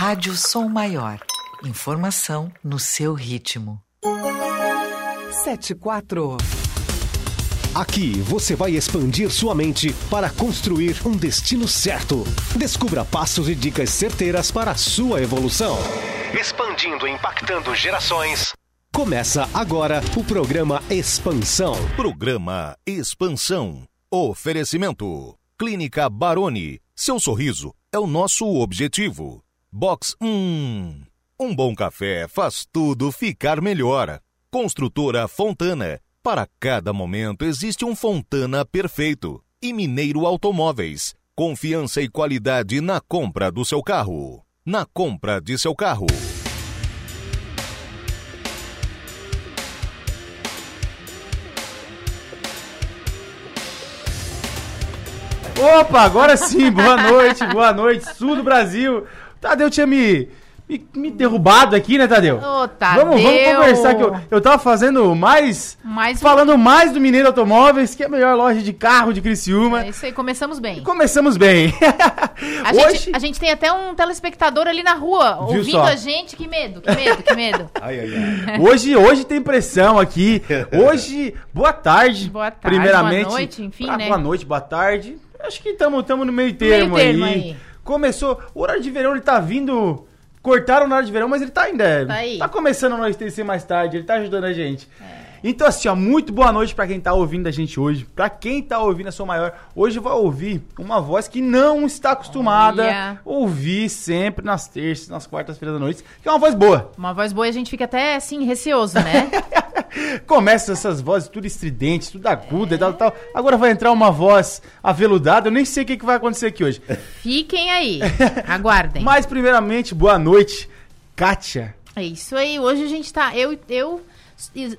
Rádio Som Maior. Informação no seu ritmo. 74. Aqui você vai expandir sua mente para construir um destino certo. Descubra passos e dicas certeiras para a sua evolução. Expandindo e impactando gerações. Começa agora o programa Expansão. Programa Expansão. Oferecimento. Clínica Baroni. Seu sorriso é o nosso objetivo. Box 1. Um bom café faz tudo ficar melhor. Construtora Fontana. Para cada momento existe um Fontana perfeito. E Mineiro Automóveis. Confiança e qualidade na compra do seu carro. Na compra de seu carro. Opa, agora sim, boa noite, boa noite, sul do Brasil. Tadeu tinha me, me, me derrubado aqui, né, Tadeu? Ô, Tadeu. Vamos, vamos conversar que eu, eu tava fazendo mais, Mais um- falando mais do Mineiro Automóveis, que é a melhor loja de carro de Criciúma. É isso aí, começamos bem. E começamos bem. A gente, a gente tem até um telespectador ali na rua, Viu ouvindo só? a gente. Que medo, que medo, que medo. Ai, ai, ai. Hoje, hoje tem pressão aqui. Hoje, boa tarde. Boa tarde, primeiramente. boa noite, enfim, Ah, né? Boa noite, boa tarde. Acho que estamos no meio termo, termo aí. aí. Começou. O horário de verão ele tá vindo. Cortaram o horário de verão, mas ele tá ainda. Tá aí. começando a anoitecer mais tarde, ele tá ajudando a gente. É. Então, assim, ó, muito boa noite pra quem tá ouvindo a gente hoje. Pra quem tá ouvindo a Sou Maior, hoje vai ouvir uma voz que não está acostumada Olha. a ouvir sempre nas terças, nas quartas-feiras da noite, que é uma voz boa. Uma voz boa e a gente fica até assim, receoso, né? Começa essas vozes tudo estridentes, tudo aguda e tal, tal. Agora vai entrar uma voz aveludada. Eu nem sei o que, que vai acontecer aqui hoje. Fiquem aí, aguardem. Mas, primeiramente, boa noite, Kátia. É isso aí, hoje a gente tá. Eu, eu.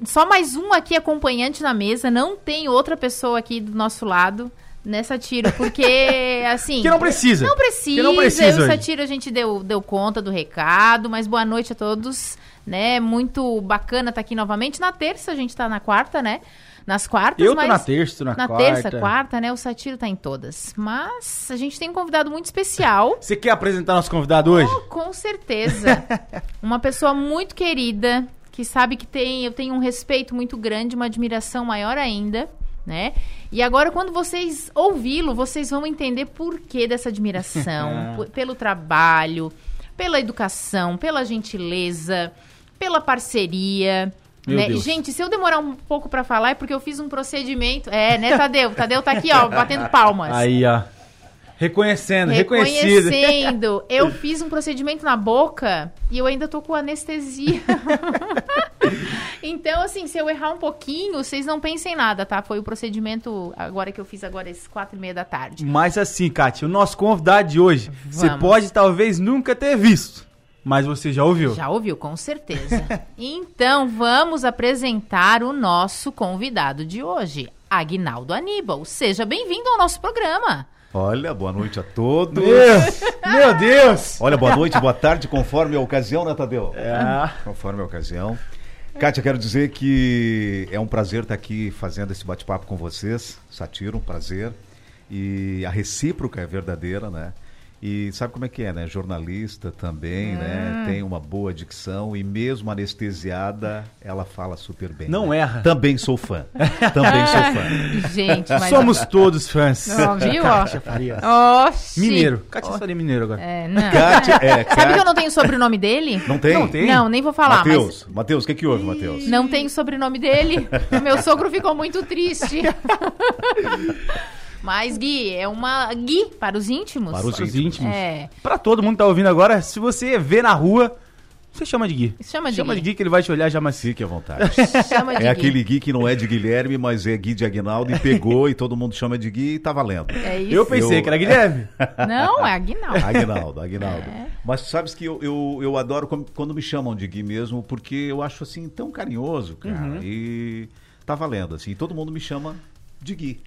Só mais um aqui acompanhante na mesa, não tem outra pessoa aqui do nosso lado nessa tiro, porque assim. Que não precisa. Não precisa. Que não precisa Eu e o hoje. Satiro a gente deu, deu conta do recado, mas boa noite a todos, né? Muito bacana estar aqui novamente. Na terça a gente tá na quarta, né? Nas quartas, Eu tô mas na terça, na na quarta. terça, quarta, né? O Satiro tá em todas. Mas a gente tem um convidado muito especial. Você quer apresentar nosso convidado hoje? Oh, com certeza. Uma pessoa muito querida, que sabe que tem, eu tenho um respeito muito grande, uma admiração maior ainda, né? E agora, quando vocês ouvi-lo, vocês vão entender por que dessa admiração, por- pelo trabalho, pela educação, pela gentileza, pela parceria. Né? Gente, se eu demorar um pouco pra falar é porque eu fiz um procedimento. É, né, Tadeu? Tadeu tá aqui, ó, batendo palmas. Aí, ó. Reconhecendo, reconhecido. Reconhecendo. Eu fiz um procedimento na boca e eu ainda tô com anestesia. então, assim, se eu errar um pouquinho, vocês não pensem nada, tá? Foi o procedimento agora que eu fiz agora às quatro e meia da tarde. Mas assim, Kátia, o nosso convidado de hoje, você Vamos. pode talvez nunca ter visto, mas você já ouviu. Já ouviu, com certeza. então, vamos apresentar o nosso convidado de hoje, Agnaldo Aníbal. Seja bem-vindo ao nosso programa. Olha, boa noite a todos. Meu, meu Deus! Olha, boa noite, boa tarde, conforme a ocasião, né, Tadeu? É. Conforme a ocasião. Kátia, quero dizer que é um prazer estar aqui fazendo esse bate-papo com vocês. Satiro, um prazer. E a recíproca é verdadeira, né? E sabe como é que é, né? Jornalista também, Hum. né? Tem uma boa dicção e mesmo anestesiada, ela fala super bem. Não né? erra. Também sou fã. Também sou fã. Gente, mas... Somos todos fãs. Ó, viu, ó? Kátia Farias. Oxi. Mineiro. Kátia faria mineiro agora. É, não. Kátia, é, Sabe Kátia- que eu não tenho o sobrenome dele? Não tem? Não tem? Não, nem vou falar, Matheus, Matheus, o que que houve, Matheus? mas não tem o sobrenome dele. Meu sogro ficou muito triste. Mas, Gui, é uma. Gui, para os íntimos. Para os Para os íntimos. É. Pra todo mundo que tá ouvindo agora, se você vê na rua, você chama de Gui. Chama de chama Gui. de Gui que ele vai te olhar já macio. Fique à vontade. Chama de É Gui. aquele Gui que não é de Guilherme, mas é Gui de Aguinaldo e pegou e todo mundo chama de Gui e tá valendo. É isso. Eu pensei Eu- que era Guilherme. Não, é Aguinaldo. Aguinaldo, Aguinaldo. É. Mas sabes que eu, eu, eu adoro quando me chamam de Gui mesmo, porque eu acho assim tão carinhoso, cara. Uhum. E tá valendo, assim. Todo mundo me chama de Gui.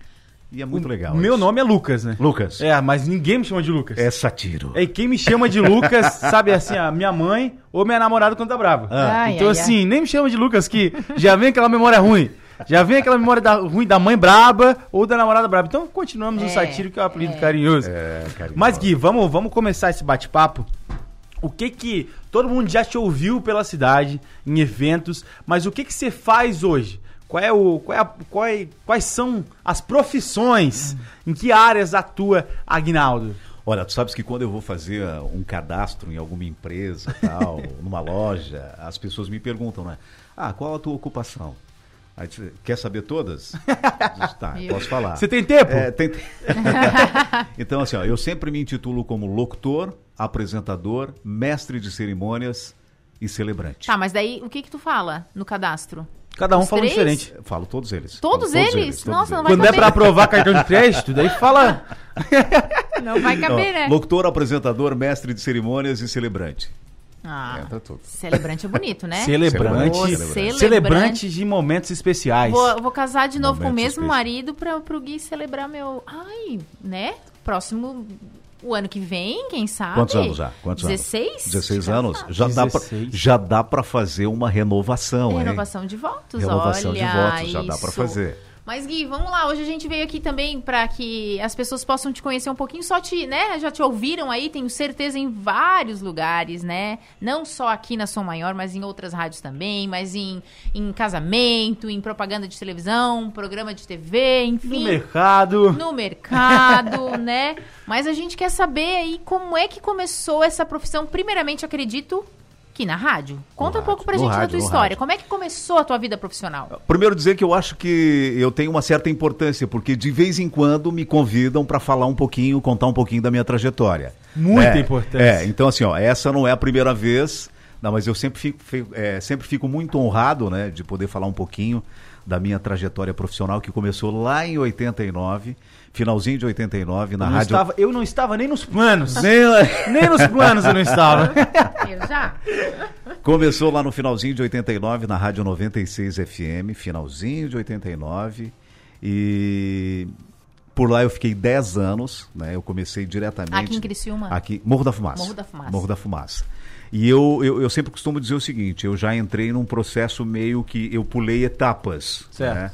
E é muito legal. Meu isso. nome é Lucas, né? Lucas. É, mas ninguém me chama de Lucas. É satiro. É, e quem me chama de Lucas, sabe assim, a minha mãe ou minha namorada quando tá brava. Ai, então ai, assim, nem me chama de Lucas, que já vem aquela memória ruim. Já vem aquela memória da- ruim da mãe braba ou da namorada braba. Então continuamos É, o satiro, que é o apelido carinhoso. É, carinhoso. Mas Gui, vamos, vamos começar esse bate-papo O que que todo mundo já te ouviu pela cidade em eventos, mas o que que você faz hoje? Qual é o, qual é a- qual é- quais são as profissões? Em que áreas atua Agnaldo? Olha, tu sabes que quando eu vou fazer um cadastro em alguma empresa, tal, numa loja, as pessoas me perguntam, né? Ah, qual a tua ocupação? Aí, tu- quer saber todas? Tá, posso falar. Você tem tempo? É, tem- então, assim, ó, eu sempre me intitulo como locutor, apresentador, mestre de cerimônias e celebrante. Tá, mas daí o que que tu fala no cadastro? Cada um Os fala um três? diferente. Eu falo todos eles. Todos Falo eles? Nossa, não eles. vai Quando é caber. pra aprovar cartão de crédito, daí fala. Não vai caber, né? Locutor, apresentador, mestre de cerimônias e celebrante. Ah, Entra tudo. celebrante é bonito, né? Celebrante. Ô, Celebrante. Celebrante de momentos especiais. Vou, vou casar de novo com o Momentos mesmo especiais. marido pra, pro Gui celebrar meu. Ai, né? Próximo. O ano que vem, quem sabe? Quantos anos já? Quantos 16? anos? 16 Já anos? sabe. Já dá, pra, 16. já dá pra fazer uma renovação, hein? Renovação de votos, Renovação olha de votos, já dá pra isso. fazer. Mas Gui, vamos lá. Hoje a gente veio aqui também para que as pessoas possam te conhecer um pouquinho. Só te, né? Já te ouviram aí, tenho certeza, em vários lugares, né? Não só aqui na Som Maior, mas em outras rádios também, mas em, em casamento, em propaganda de televisão, programa de TV, enfim. No mercado. no mercado, né? Mas a gente quer saber aí como é que começou essa profissão. Primeiramente, acredito que na rádio. Conta um rádio, pouco pra no gente da rádio, tua no história. rádio. Como é que começou a tua vida profissional? Primeiro dizer que eu acho que eu tenho uma certa importância, porque de vez em quando me convidam para falar um pouquinho, contar um pouquinho da minha trajetória. Muita É, importância. É, então assim, ó, essa não é a primeira vez, não, mas eu sempre fico, fico- é, sempre fico muito honrado, né, de poder falar um pouquinho da minha trajetória profissional que começou lá em 89, finalzinho de 89 na Eu rádio. estava, eu não estava nem nos planos. Nem- nem nos planos eu não estava. Eu já? Começou lá no finalzinho de 89 na Rádio 96 FM, finalzinho de 89. E por lá eu fiquei 10 anos, né? Eu comecei diretamente. Aqui em Criciúma? Aqui, Morro da Fumaça. Morro da Fumaça. Morro da Fumaça. E eu, eu, eu sempre costumo dizer o seguinte: eu já entrei num processo meio que eu pulei etapas. Certo. né?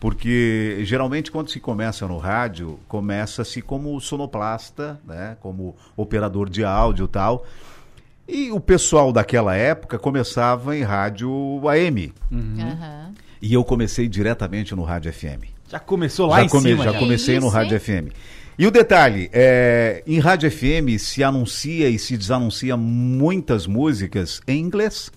Porque geralmente quando se começa no rádio, começa-se como sonoplasta, né? como operador de áudio e tal. E o pessoal daquela época começava em rádio AM. Aham. E eu comecei diretamente no rádio FM. Já começou lá já em come- cima. já comecei no isso, rádio hein? FM. E o detalhe, é, em rádio FM se anuncia e se desanuncia muitas músicas em inglês.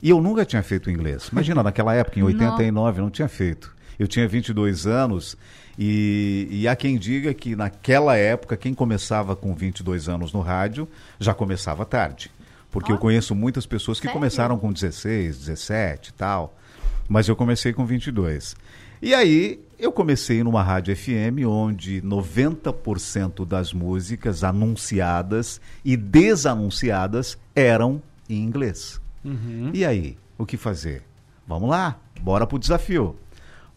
E eu nunca tinha feito inglês. Imagina, naquela época, em 89, não tinha feito. Eu tinha 22 anos e, e há quem diga que naquela época, quem começava com 22 anos no rádio, já começava tarde. Porque eu Olha. conheço muitas pessoas que Sério? começaram com 16, 17 e tal. Mas eu comecei com 22. E aí eu comecei numa rádio FM onde 90% das músicas anunciadas e desanunciadas eram em inglês. E aí, o que fazer? Vamos lá, bora pro desafio.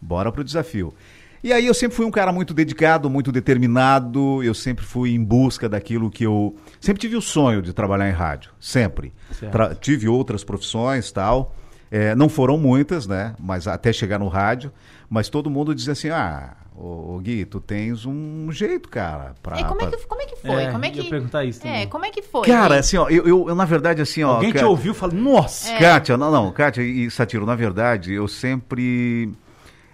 Bora pro desafio. E aí eu sempre fui um cara muito dedicado, muito determinado, eu sempre fui em busca daquilo que eu sempre tive o sonho de trabalhar em rádio, sempre. Tra- tive outras profissões, tal. É, não foram muitas, né? Mas até chegar no rádio, mas todo mundo dizia assim: "Ah, ô, Gui, tu tens um jeito, cara, pra, E como é, pra- que, como é que foi? É, como é ia que... perguntar isso também. É, como é que foi? Cara, Gui? assim, ó, eu, eu, eu, na verdade assim, ó, Alguém te ca- ouviu e falou, nossa. É. Kátia, não, não, Kátia e Satiro, na verdade, eu sempre.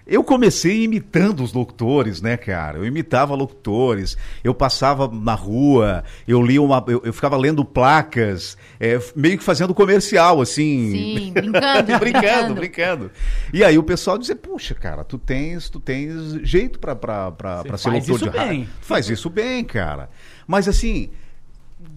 Eu comecei imitando os locutores, né, cara? Eu imitava locutores, eu passava na rua, eu lia uma. Eu, eu ficava lendo placas, é, meio que fazendo comercial, assim. Sim, brincando, brincando, brincando. E aí o pessoal dizia, puxa, cara, tu tens, tu tens jeito pra, pra, pra, pra ser faz locutor isso de rádio. bem. Tu faz isso bem, cara. Mas assim,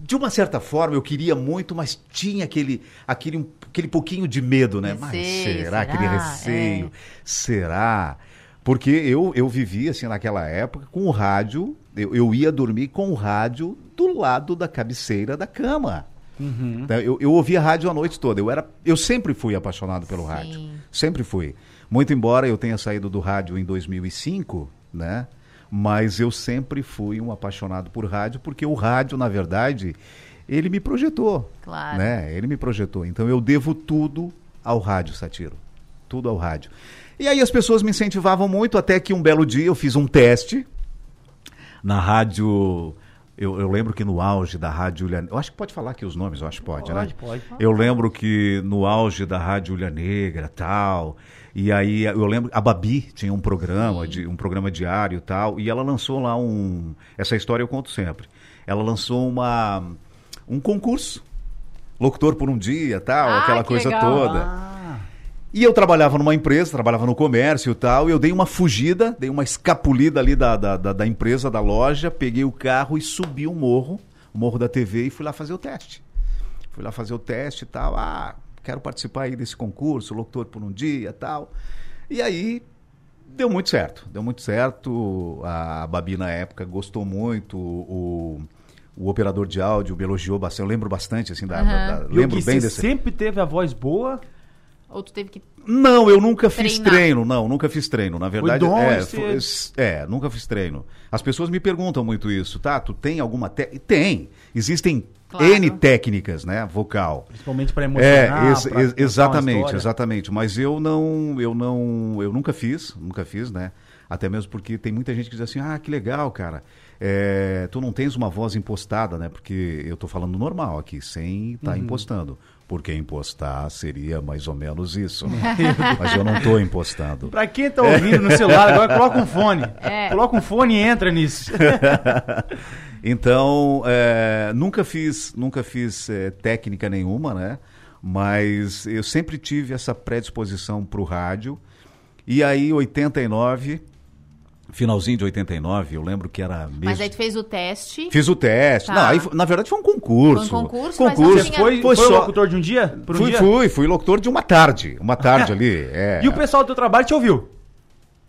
de uma certa forma eu queria muito, mas tinha aquele, aquele, um- aquele pouquinho de medo, né? Mas Receio, será? Aquele será? receio. É. Será? Porque eu, eu vivia assim naquela época com o rádio, eu, eu ia dormir com o rádio do lado da cabeceira da cama. Uhum. Então, Eu, eu ouvia rádio a noite toda. Eu, era, eu sempre fui apaixonado pelo Sim. rádio. Sempre fui. Muito embora eu tenha saído do rádio em 2005, né? Mas eu sempre fui um apaixonado por rádio, porque o rádio, na verdade, ele me projetou. Claro. Né? Ele me projetou. Então eu devo tudo ao rádio, Satiro. Tudo ao rádio. E aí as pessoas me incentivavam muito, até que um belo dia eu fiz um teste na rádio Eu, eu lembro que no auge da Rádio Ulha Eu acho que pode falar aqui os nomes, eu acho que pode, Pode, né? pode. Eu lembro que no auge da Rádio Ulha Negra tal. E aí eu lembro, a Babi tinha um programa, de, um programa diário e tal, e ela lançou lá um. Essa história eu conto sempre. Ela lançou uma, um concurso. Locutor por um dia, tal, Ah, aquela que coisa legal. toda. Ah, E eu trabalhava numa empresa, trabalhava no comércio e tal, e eu dei uma fugida, dei uma escapulida ali da, da, da, da empresa, da loja, peguei o carro e subi o morro, o morro da TV, e fui lá fazer o teste. Fui lá fazer o teste e tal, ah, quero participar aí desse concurso, locutor por um dia e tal. E aí, deu muito certo, deu muito certo, a Babi na época gostou muito, o, o operador de áudio me elogiou bastante, eu lembro bastante, assim, da, da- da- e o lembro bem você desse... sempre teve a voz boa. Ou tu teve que. Não, eu nunca fiz Treinar. treino, não, nunca fiz treino. Na verdade, dom é, foi- é, nunca fiz treino. As pessoas me perguntam muito isso, tá? Tu tem alguma técnica? Tem. Existem Claro. N técnicas, né? Vocal. Principalmente pra É, emocionar. ex- pra ex- uma exatamente, exatamente. Mas eu não, eu não, eu nunca fiz, nunca fiz, né? Até mesmo porque tem muita gente que diz assim, ah, que legal, cara. É, tu não tens uma voz impostada, né? Porque eu tô falando normal aqui, sem estar Uhum. impostando. Porque impostar seria mais ou menos isso. né? Mas eu não tô impostando. Pra quem tá ouvindo no celular, agora coloca um fone. É. Coloca um fone e entra nisso. Então, é, nunca fiz, nunca fiz é, técnica nenhuma, né? Mas eu sempre tive essa predisposição para o rádio. E aí, 89, finalzinho de 89, eu lembro que era mês... Mas aí tu fez o teste. Fiz o teste. Tá. Não, aí, na verdade foi um concurso. Foi um concurso, concurso. tinha- foi, Foi foi só- locutor de um dia? Por um fui, dia? fui, fui locutor de uma tarde. Uma tarde ali. É. E o pessoal do teu trabalho te ouviu?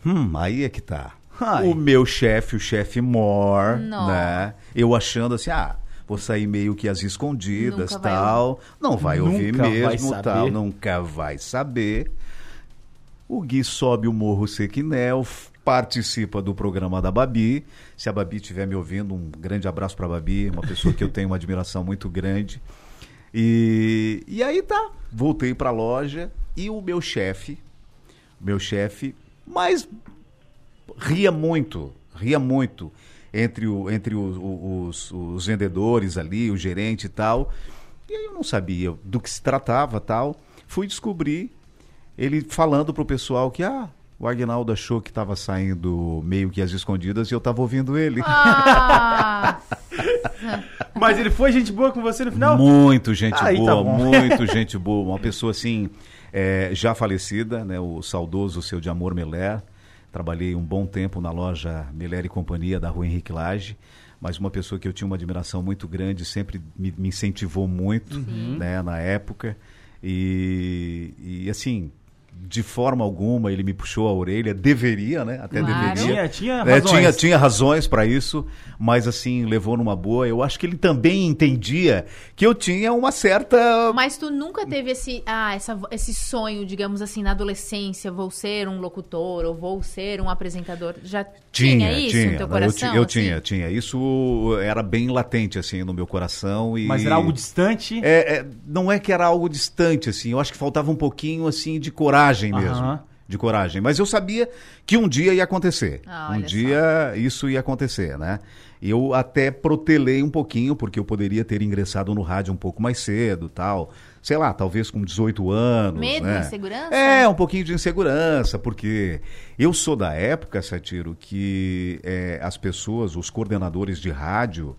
Hum, aí é que tá. Ai. O meu chefe, o chefe Mor, Não. né? Eu achando assim, ah, vou sair meio que às escondidas, Nunca vai tal. Não vai ouvir Nunca vai mesmo, saber. tal. Nunca vai saber. O Gui sobe o Morro Sequinel, participa do programa da Babi. Se a Babi estiver me ouvindo, um grande abraço pra Babi, uma pessoa que eu tenho uma admiração muito grande. E, e aí tá, voltei pra loja e o meu chefe, meu chefe, mas ria muito, ria muito entre, o, entre o- o- os, os vendedores ali, o gerente e tal. E aí eu não sabia do que se tratava tal. Fui descobrir ele falando pro pessoal que, ah, o Agnaldo achou que estava saindo meio que às escondidas e eu tava ouvindo ele. Ah, Mas ele foi gente boa com você no final? Muito gente Aí boa, tá muito gente boa. Uma pessoa assim, é, já falecida, né? O saudoso seu de amor Meler. Trabalhei um bom tempo na loja Meler e Companhia da Rua Henrique Lage. Mas uma pessoa que eu tinha uma admiração muito grande, sempre me, me incentivou muito, né? Na época. E, e assim, de forma alguma ele me puxou a orelha. Deveria, né? Até Claro. deveria. Tinha, tinha É, razões. tinha, tinha razões para isso, mas assim, levou numa boa. Eu acho que ele também entendia que eu tinha uma certa. mas tu nunca teve esse, ah, essa, esse sonho, digamos assim, na adolescência, vou ser um locutor ou vou ser um apresentador? Já tinha, isso no teu coração? Eu, eu assim? tinha, tinha. Isso era bem latente, assim, no meu coração. E... Mas era algo distante. É, é, não é que era algo distante, assim. Eu acho que faltava um pouquinho, assim, de coragem mesmo. Aham. De coragem. Mas eu sabia que um dia ia acontecer. Ah, um olha só. dia isso ia acontecer, né? Eu até protelei um pouquinho, porque eu poderia ter ingressado no rádio um pouco mais cedo tal. Sei lá, talvez com 18 anos. Medo, né? insegurança? É, um pouquinho de insegurança, porque eu sou da época, Satiro, que é, as pessoas, os coordenadores de rádio,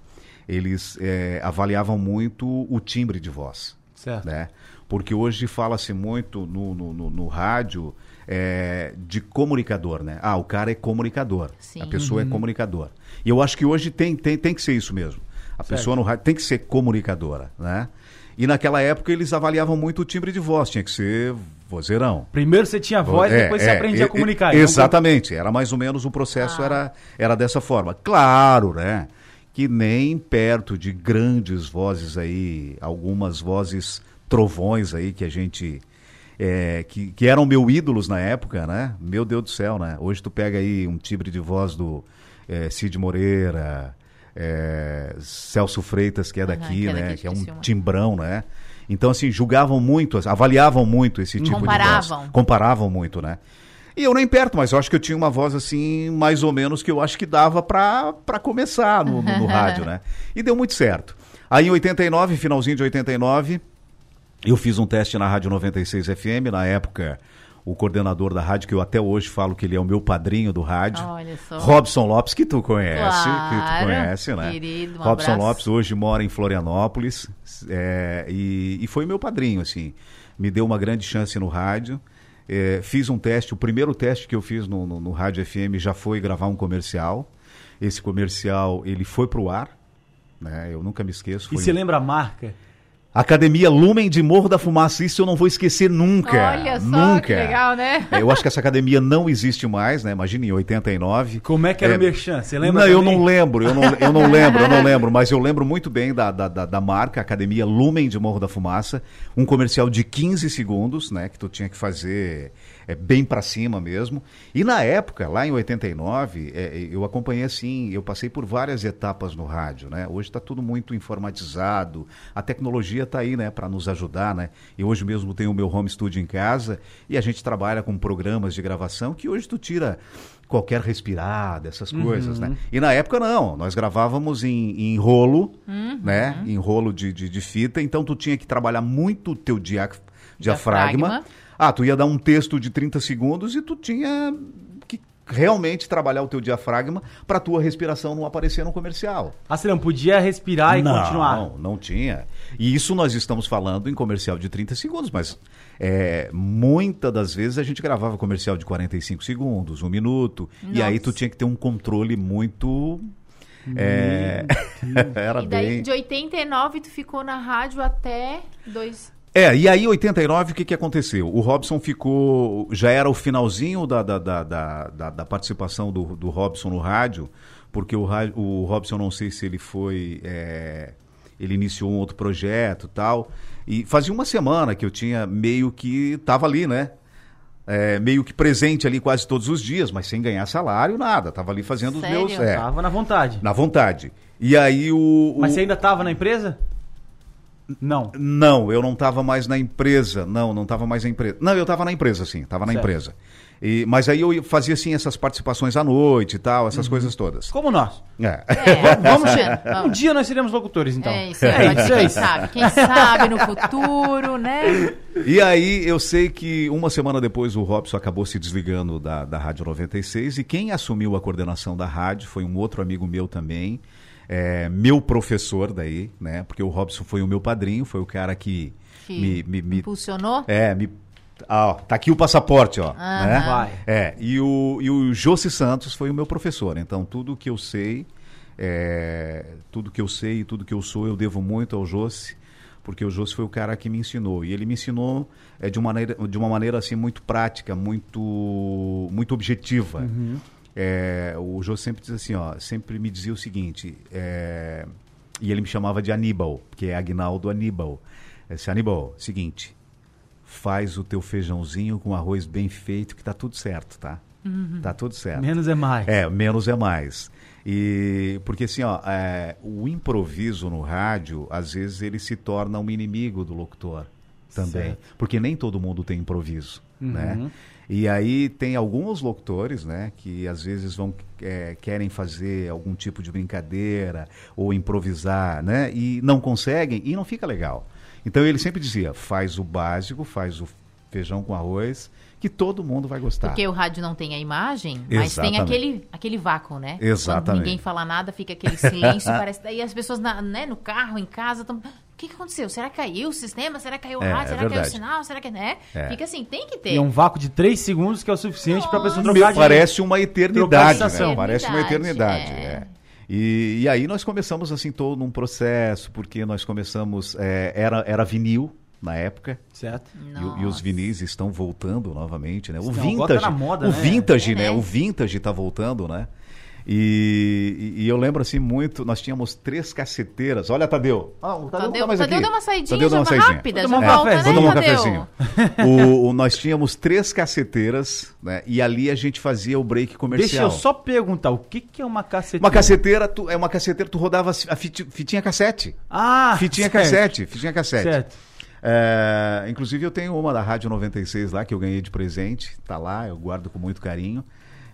eles é, avaliavam muito o timbre de voz. Certo. Né? Porque hoje fala-se muito no, no, no- no rádio é, de comunicador, né? Ah, o cara é comunicador. Sim. A pessoa é comunicador. E eu acho que hoje tem, tem, tem que ser isso mesmo. A pessoa no rádio tem que ser comunicadora, né? E naquela época eles avaliavam muito o timbre de voz, tinha que ser vozeirão. Primeiro você tinha voz, É, depois você é, aprendia e- a comunicar. Então, Exatamente, era mais ou menos o processo era, era dessa forma. Claro, né? Que nem perto de grandes vozes aí, algumas vozes trovões aí que a gente. é, que, que eram meu ídolos na época, né? Meu Deus do céu, né? Hoje tu pega aí um timbre de voz do é, Cid Moreira, é, Celso Freitas, que é daqui, que é né? de que é um timbrão, né? Então, assim, julgavam muito, avaliavam muito esse tipo de Comparavam. voz. Comparavam muito, né? E eu nem perto, mas eu acho que eu tinha uma voz assim, mais ou menos, que eu acho que dava pra, pra começar no, no, no rádio, né? E deu muito certo. Aí em 89, finalzinho de 89, eu fiz um teste na Rádio 96 FM, na época o coordenador da rádio, que eu até hoje falo que ele é o meu padrinho do rádio. Olha só. Robson Lopes, que tu conhece, que tu Claro, conhece, né? querido, um Robson abraço. Lopes hoje mora em Florianópolis é, e, e foi meu padrinho, assim. Me deu uma grande chance no rádio. É, fiz um teste, o primeiro teste que eu fiz no, no, no Rádio FM já foi gravar um comercial. Esse comercial, ele foi pro ar, né? Eu nunca me esqueço. E você um- lembra a marca? Academia Lumen de Morro da Fumaça, isso eu não vou esquecer nunca. Olha só, nunca. que legal, né? É, Eu acho que essa academia não existe mais, né? Imagina, em 89. Como é que era É, o Merchan? Você lembra não, eu não lembro, eu não, eu não lembro, eu não lembro, mas eu lembro muito bem da, da, da, da marca Academia Lumen de Morro da Fumaça, um comercial de 15 segundos, né, que tu tinha que fazer é, bem pra cima mesmo. E na época, lá em 89, é, eu acompanhei assim, eu passei por várias etapas no rádio, né? Hoje está tudo muito informatizado, a tecnologia está aí, né, para nos ajudar, né? Eu hoje mesmo tenho o meu home studio em casa e a gente trabalha com programas de gravação que hoje tu tira qualquer respirada, essas coisas, né? E na época não, nós gravávamos em, em rolo, né? Em rolo de, de, de fita, então tu tinha que trabalhar muito o teu dia, diafragma. Diafragma. Ah, tu ia dar um texto de 30 segundos e tu tinha que realmente trabalhar o teu diafragma para tua respiração não aparecer no comercial. Ah, você não podia respirar e não, continuar. Não, não tinha. E isso nós estamos falando em comercial de 30 segundos, mas é, muitas das vezes a gente gravava comercial de 45 segundos, um minuto, e aí tu Nossa. tinha que ter um controle muito. é, era E daí, bem. de 89, tu ficou na rádio até dois... É, e aí, em 89, o que, que aconteceu? O Robson ficou. Já era o finalzinho da, da, da, da, da- da participação do, do Robson no rádio, porque o, o Robson, não sei se ele foi. é, ele iniciou um outro projeto e tal. E fazia uma semana que eu tinha meio que. Tava ali, né? É, meio que presente ali quase todos os dias, mas sem ganhar salário, nada. Tava ali fazendo Sério? os meus. É, Tava na vontade. na vontade. E aí o. Mas o- você ainda tava na empresa? Não. Não, eu não estava mais na empresa. Não, não estava mais na empresa. Não, eu estava na empresa, sim, estava na Certo. empresa. E, mas aí eu fazia assim essas participações à noite e tal, Uhum. essas coisas todas. Como nós. É. É, Vamos ser. Um dia nós seremos locutores, então. É isso aí, pode ser, quem sabe? Quem sabe no futuro, né? E aí eu sei que uma semana depois o Robson acabou se desligando da, da Rádio 96 e quem assumiu a coordenação da rádio foi um outro amigo meu também, é, meu professor daí, né? Porque o Robson foi o meu padrinho, foi o cara que, Que me, me, me Impulsionou? É, me. Ah, ó, tá aqui o passaporte, ó. Aham. né? Vai. É, e o, e o Josi Santos foi o meu professor. Então, tudo que eu sei, é, tudo que eu sei e tudo que eu sou, eu devo muito ao Josi, porque o Josi foi o cara que me ensinou. E ele me ensinou é, de, uma maneira, de uma maneira assim, muito prática, muito, muito objetiva. É, o Josi sempre diz assim, ó, sempre me dizia o seguinte, é, e ele me chamava de Aníbal, que é Agnaldo Aníbal. Esse Aníbal, seguinte, faz o teu feijãozinho com arroz bem feito que tá tudo certo, tá? Tá tudo certo. Menos é mais. É, menos é mais. E porque assim, ó, é, o improviso no rádio, às vezes ele se torna um inimigo do locutor também, Certo. porque nem todo mundo tem improviso, Uhum. né? E aí tem alguns locutores, né, que às vezes vão é, querem fazer algum tipo de brincadeira ou improvisar, né, e não conseguem e não fica legal. Então ele sempre dizia: faz o básico, faz o feijão com arroz, que todo mundo vai gostar. Porque o rádio não tem a imagem, mas tem Exatamente. aquele, aquele vácuo, né? Exatamente. Quando ninguém fala nada, fica aquele silêncio, parece. Daí as pessoas na- né, no carro, em casa, estão. O que, que aconteceu? Será que caiu o sistema? Será que caiu o É, rádio? é Será que caiu o sinal? Será que. né? É. Fica assim, tem que ter. E é um vácuo de 3 segundos que é o suficiente pra pessoa Nossa. trocar de... Parece uma eternidade, né? Parece uma eternidade. É. é. E, e aí nós começamos assim todo um processo, porque nós começamos, é, era, era vinil na época, Certo. e, e os vinis estão voltando novamente, né? O Não, vintage, na moda, o né? vintage, É, né? né? O vintage tá voltando, né? E, e- eu lembro assim muito, nós tínhamos três caceteiras. Olha, Tadeu. Ah, o Tadeu, Tadeu, tá mais Tadeu aqui. deu uma saidinha, Tadeu deu uma saidinha. rápida, já tomar um volta, né, Vou tomar um Tadeu? cafezinho. O- o- nós tínhamos três caceteiras, né? E ali a gente fazia o break comercial. Deixa eu só perguntar, o que, que é uma caceteira? Uma caceteira, tu, é uma caceteira, tu rodava a fiti- fitinha cassete. Ah, Fitinha certo. cassete, fitinha cassete. Certo. É, inclusive eu tenho uma da Rádio 96 lá que eu ganhei de presente, tá lá, eu guardo com muito carinho.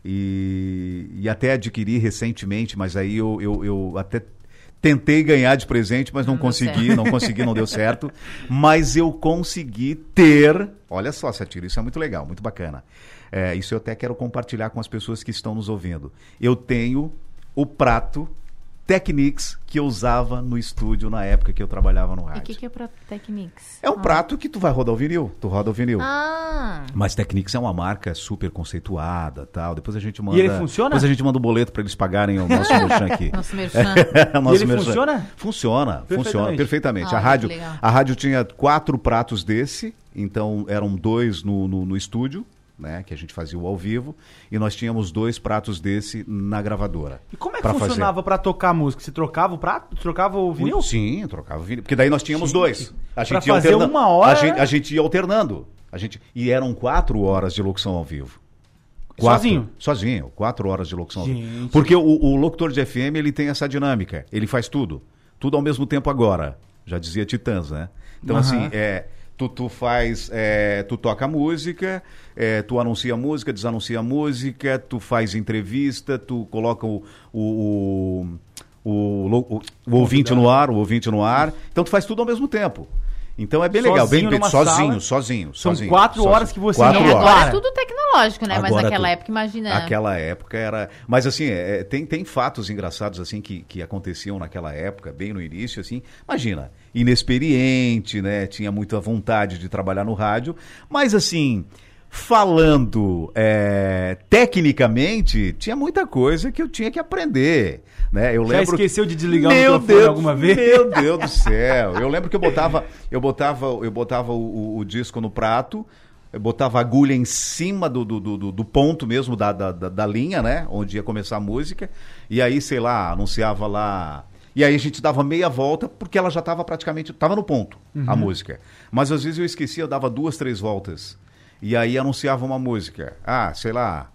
E, e até adquiri recentemente, mas aí eu, eu, eu até tentei ganhar de presente, mas não, Não consegui, certo. não consegui, não deu certo. Mas eu consegui ter. Olha só, Satira, isso é muito legal, muito bacana. É, isso eu até quero compartilhar com as pessoas que estão nos ouvindo. Eu tenho o prato Technics que eu usava no estúdio na época que eu trabalhava no E rádio. o que, que é pra Technics? É um prato que tu vai rodar o vinil, tu roda o vinil. Ah, Mas Technics é uma marca super conceituada, tal. Depois a gente manda. ele funciona? Depois a gente manda o boleto para eles pagarem o nosso merchan aqui. nosso merchan. O nosso E ele merchan. funciona? Funciona, Perfeitamente. funciona perfeitamente. Ah, a, rádio, a rádio tinha quatro pratos desse, então eram dois no, no, no estúdio, né? Que a gente fazia o ao vivo, e nós tínhamos dois pratos desse na gravadora. E como é que pra funcionava pra tocar música? Você trocava o prato? Trocava o vinil? Sim, trocava vinil. Porque daí nós tínhamos Gente, dois. A pra gente ia fazer alterna- uma hora- A gente, a gente ia alternando. A gente... E eram quatro horas de locução ao vivo. Quatro- Sozinho? Sozinho, quatro horas de locução ao vivo. Gente. Porque o, o locutor de FM, ele tem essa dinâmica. Ele faz tudo. Tudo ao mesmo tempo agora. Já dizia Titãs, né? Então, Aham. assim, é... Tu, tu faz, é, tu toca música, é, tu anuncia música, desanuncia música, tu faz entrevista, tu coloca o, o, o, o, o ouvinte no ar, o ouvinte no ar. Então tu faz tudo ao mesmo tempo. Então é bem legal, bem Sozinho sozinho, sozinho, São sozinho, quatro sozinho. horas que você Quatro não é, horas. agora é tudo tecnológico, né? Mas Agora naquela tudo. época, imagina. Aquela época era. Mas assim, é, é, tem, tem fatos engraçados assim que, que aconteciam naquela época, bem no início, assim. Imagina, inexperiente, né? Tinha muita vontade de trabalhar no rádio, mas assim. Falando é, tecnicamente, tinha muita coisa que eu tinha que aprender. Né? Eu Já lembro esqueceu de desligar o Meu microfone Deus, alguma vez? Meu Deus do céu. Eu lembro que eu botava, eu botava, eu botava o, o- o disco no prato, eu botava a agulha em cima do, do, do, do ponto mesmo da, da, da- linha, né? Onde ia começar a música. E aí, sei lá, anunciava lá. E aí a gente dava meia volta, porque ela já estava praticamente. Estava no ponto, a música. Mas às vezes eu esquecia, eu dava duas, três voltas. E aí anunciava uma música. Ah, sei lá.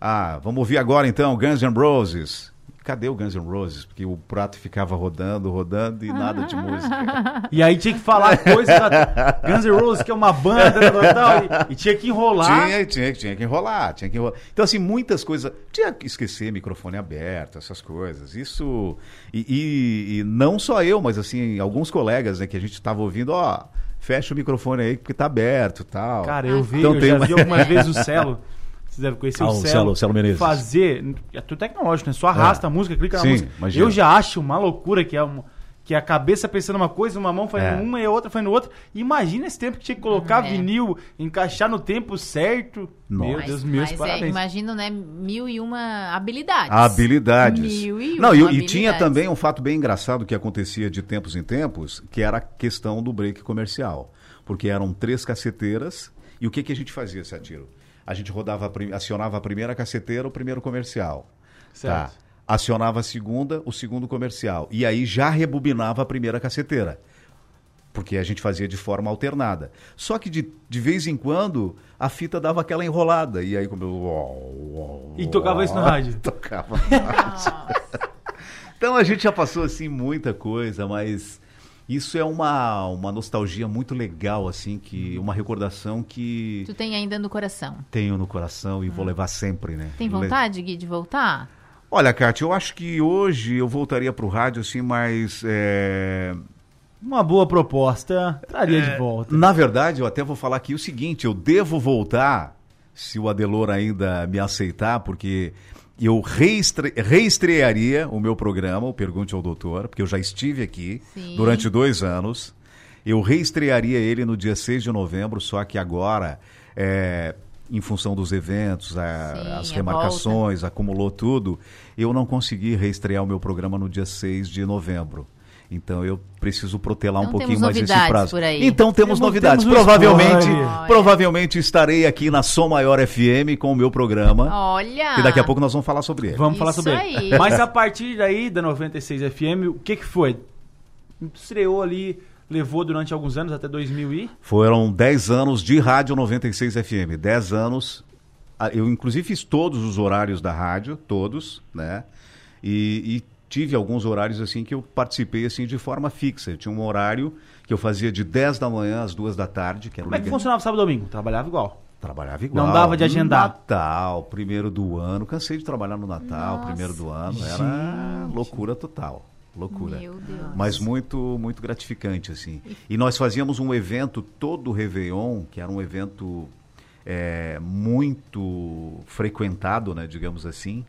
Ah, vamos ouvir agora então Guns N' Roses. Cadê o Guns N' Roses? Porque o prato ficava rodando, rodando e nada de música. E aí tinha que falar coisas da Guns N' Roses, que é uma banda, tal, e, e tinha que enrolar. Tinha, tinha, tinha que enrolar, tinha que enrolar. Então, assim, muitas coisas. Tinha que esquecer microfone aberto, essas coisas. Isso. E, e- e não só eu, mas assim, alguns colegas, né, que a gente estava ouvindo, ó, fecha o microfone aí porque tá aberto e tal. Cara, eu vi, Então eu tem já uma- vi algumas vezes o Celo. Vocês devem conhecer Ah, o o Celo. Celo, Celo Menezes. Fazer. É tudo tecnológico, né? Só arrasta a música, clica Sim, na música. imagina. Eu já acho uma loucura que é uma. Que a cabeça pensando uma coisa, uma mão fazendo É. uma e a outra fazendo outra. Imagina esse tempo que tinha que colocar É. vinil, encaixar no tempo certo. Meu Nossa. Deus, meus mas é, parabéns. imagino, né? Mil e uma habilidades. Habilidades. Mil e Não, uma e, e habilidades. tinha também um fato bem engraçado que acontecia de tempos em tempos, que era a questão do break comercial. Porque eram três caceteiras, e o que, que a gente fazia, Satiro? A gente rodava, acionava a primeira caceteira, o primeiro comercial. Certo. Tá. Acionava a segunda, o segundo comercial. E aí já rebobinava a primeira caceteira. Porque a gente fazia de forma alternada. Só que de, de vez em quando a fita dava aquela enrolada. E aí como eu... E tocava isso no rádio. Tocava no rádio. Então a gente já passou assim muita coisa, mas isso é uma, uma nostalgia muito legal, assim, que uma recordação que Tu tem ainda no coração. tenho no coração e vou levar sempre, né? Tem Le- vontade, Gui, de voltar? Olha, Kátia, eu acho que hoje eu voltaria pro rádio, assim, mas. é, Uma boa proposta. Traria de volta. Na verdade, eu até vou falar aqui o seguinte: eu devo voltar, se o Adelor ainda me aceitar, porque eu reestre... reestrearia o meu programa, o Pergunte ao Doutor, porque eu já estive aqui Sim. durante dois anos. Eu reestrearia ele no dia 6 de novembro, só que agora, é, em função dos eventos, a- Sim, as a remarcações, acumulou tudo, eu não consegui reestrear o meu programa no dia 6 de novembro. Então eu preciso protelar um Então pouquinho mais esse prazo. por aí. Então temos Temos- novidades. temos provavelmente, provavelmente estarei aqui na Som Maior FM com o meu programa. Olha! E daqui a pouco nós vamos falar sobre ele. Vamos falar Isso sobre aí. ele. Mas a partir daí, da 96 FM, o que que foi? Estreou ali, levou durante alguns anos, até 2000 e... Foram 10 anos de Rádio 96 FM. 10 anos. Ah, Eu, inclusive, fiz todos os horários da rádio, todos, né? E, e tive alguns horários assim que eu participei assim de forma fixa. Eu tinha um horário que eu fazia de 10 da manhã às 2 da tarde, que era Como é que funcionava sábado e domingo? Trabalhava igual. Trabalhava igual. Não dava de agendar. Natal, primeiro do ano. Cansei de trabalhar no Natal, primeiro do ano. Era loucura total. Loucura. Meu Deus. Mas muito, muito gratificante, assim. E nós fazíamos um evento todo o Réveillon, que era um evento é, muito frequentado, né, digamos assim,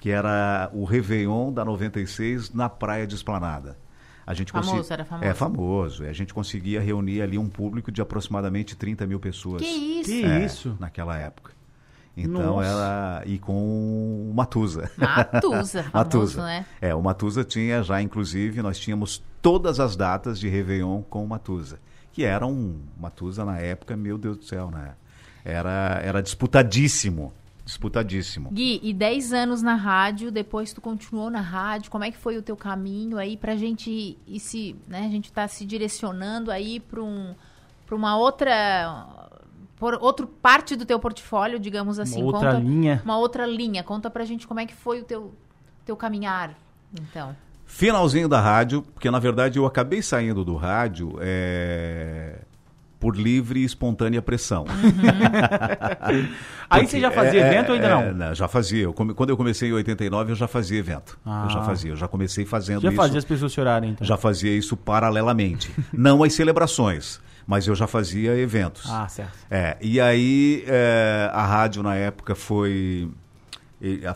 que era o Réveillon da 96 na Praia de Esplanada. A gente Famoso, consegui- era famoso. É famoso. E a gente conseguia reunir ali um público de aproximadamente 30 mil pessoas. Que isso? Que É, isso? Naquela época. Então Nossa. era. E com o Matusa. Matusa, famoso, Matusa. né? É, o Matusa tinha já, inclusive, nós tínhamos todas as datas de Réveillon com o Matusa. Que era um Matusa na época, meu Deus do céu, né? Era, era disputadíssimo. Disputadíssimo. Gui, e 10 anos na rádio, depois tu continuou na rádio, como é que foi o teu caminho aí pra gente ir se, né, a gente tá se direcionando aí pra um para uma outra por outro parte do teu portfólio, digamos assim, Uma outra conta, linha. uma outra linha. Conta pra gente como é que foi o teu teu caminhar, então. Finalzinho da rádio, porque na verdade eu acabei saindo do rádio é, por livre e espontânea pressão. Aí Porque você já fazia é- evento ou ainda é, não? Já fazia. Eu come- quando eu comecei em 89, eu já fazia evento. Eu já Ah. fazia. Eu já comecei fazendo Já isso. fazia as pessoas chorarem, então. Já fazia isso paralelamente. não as celebrações, mas eu já fazia eventos. Ah, certo. É, e aí é, a rádio na época foi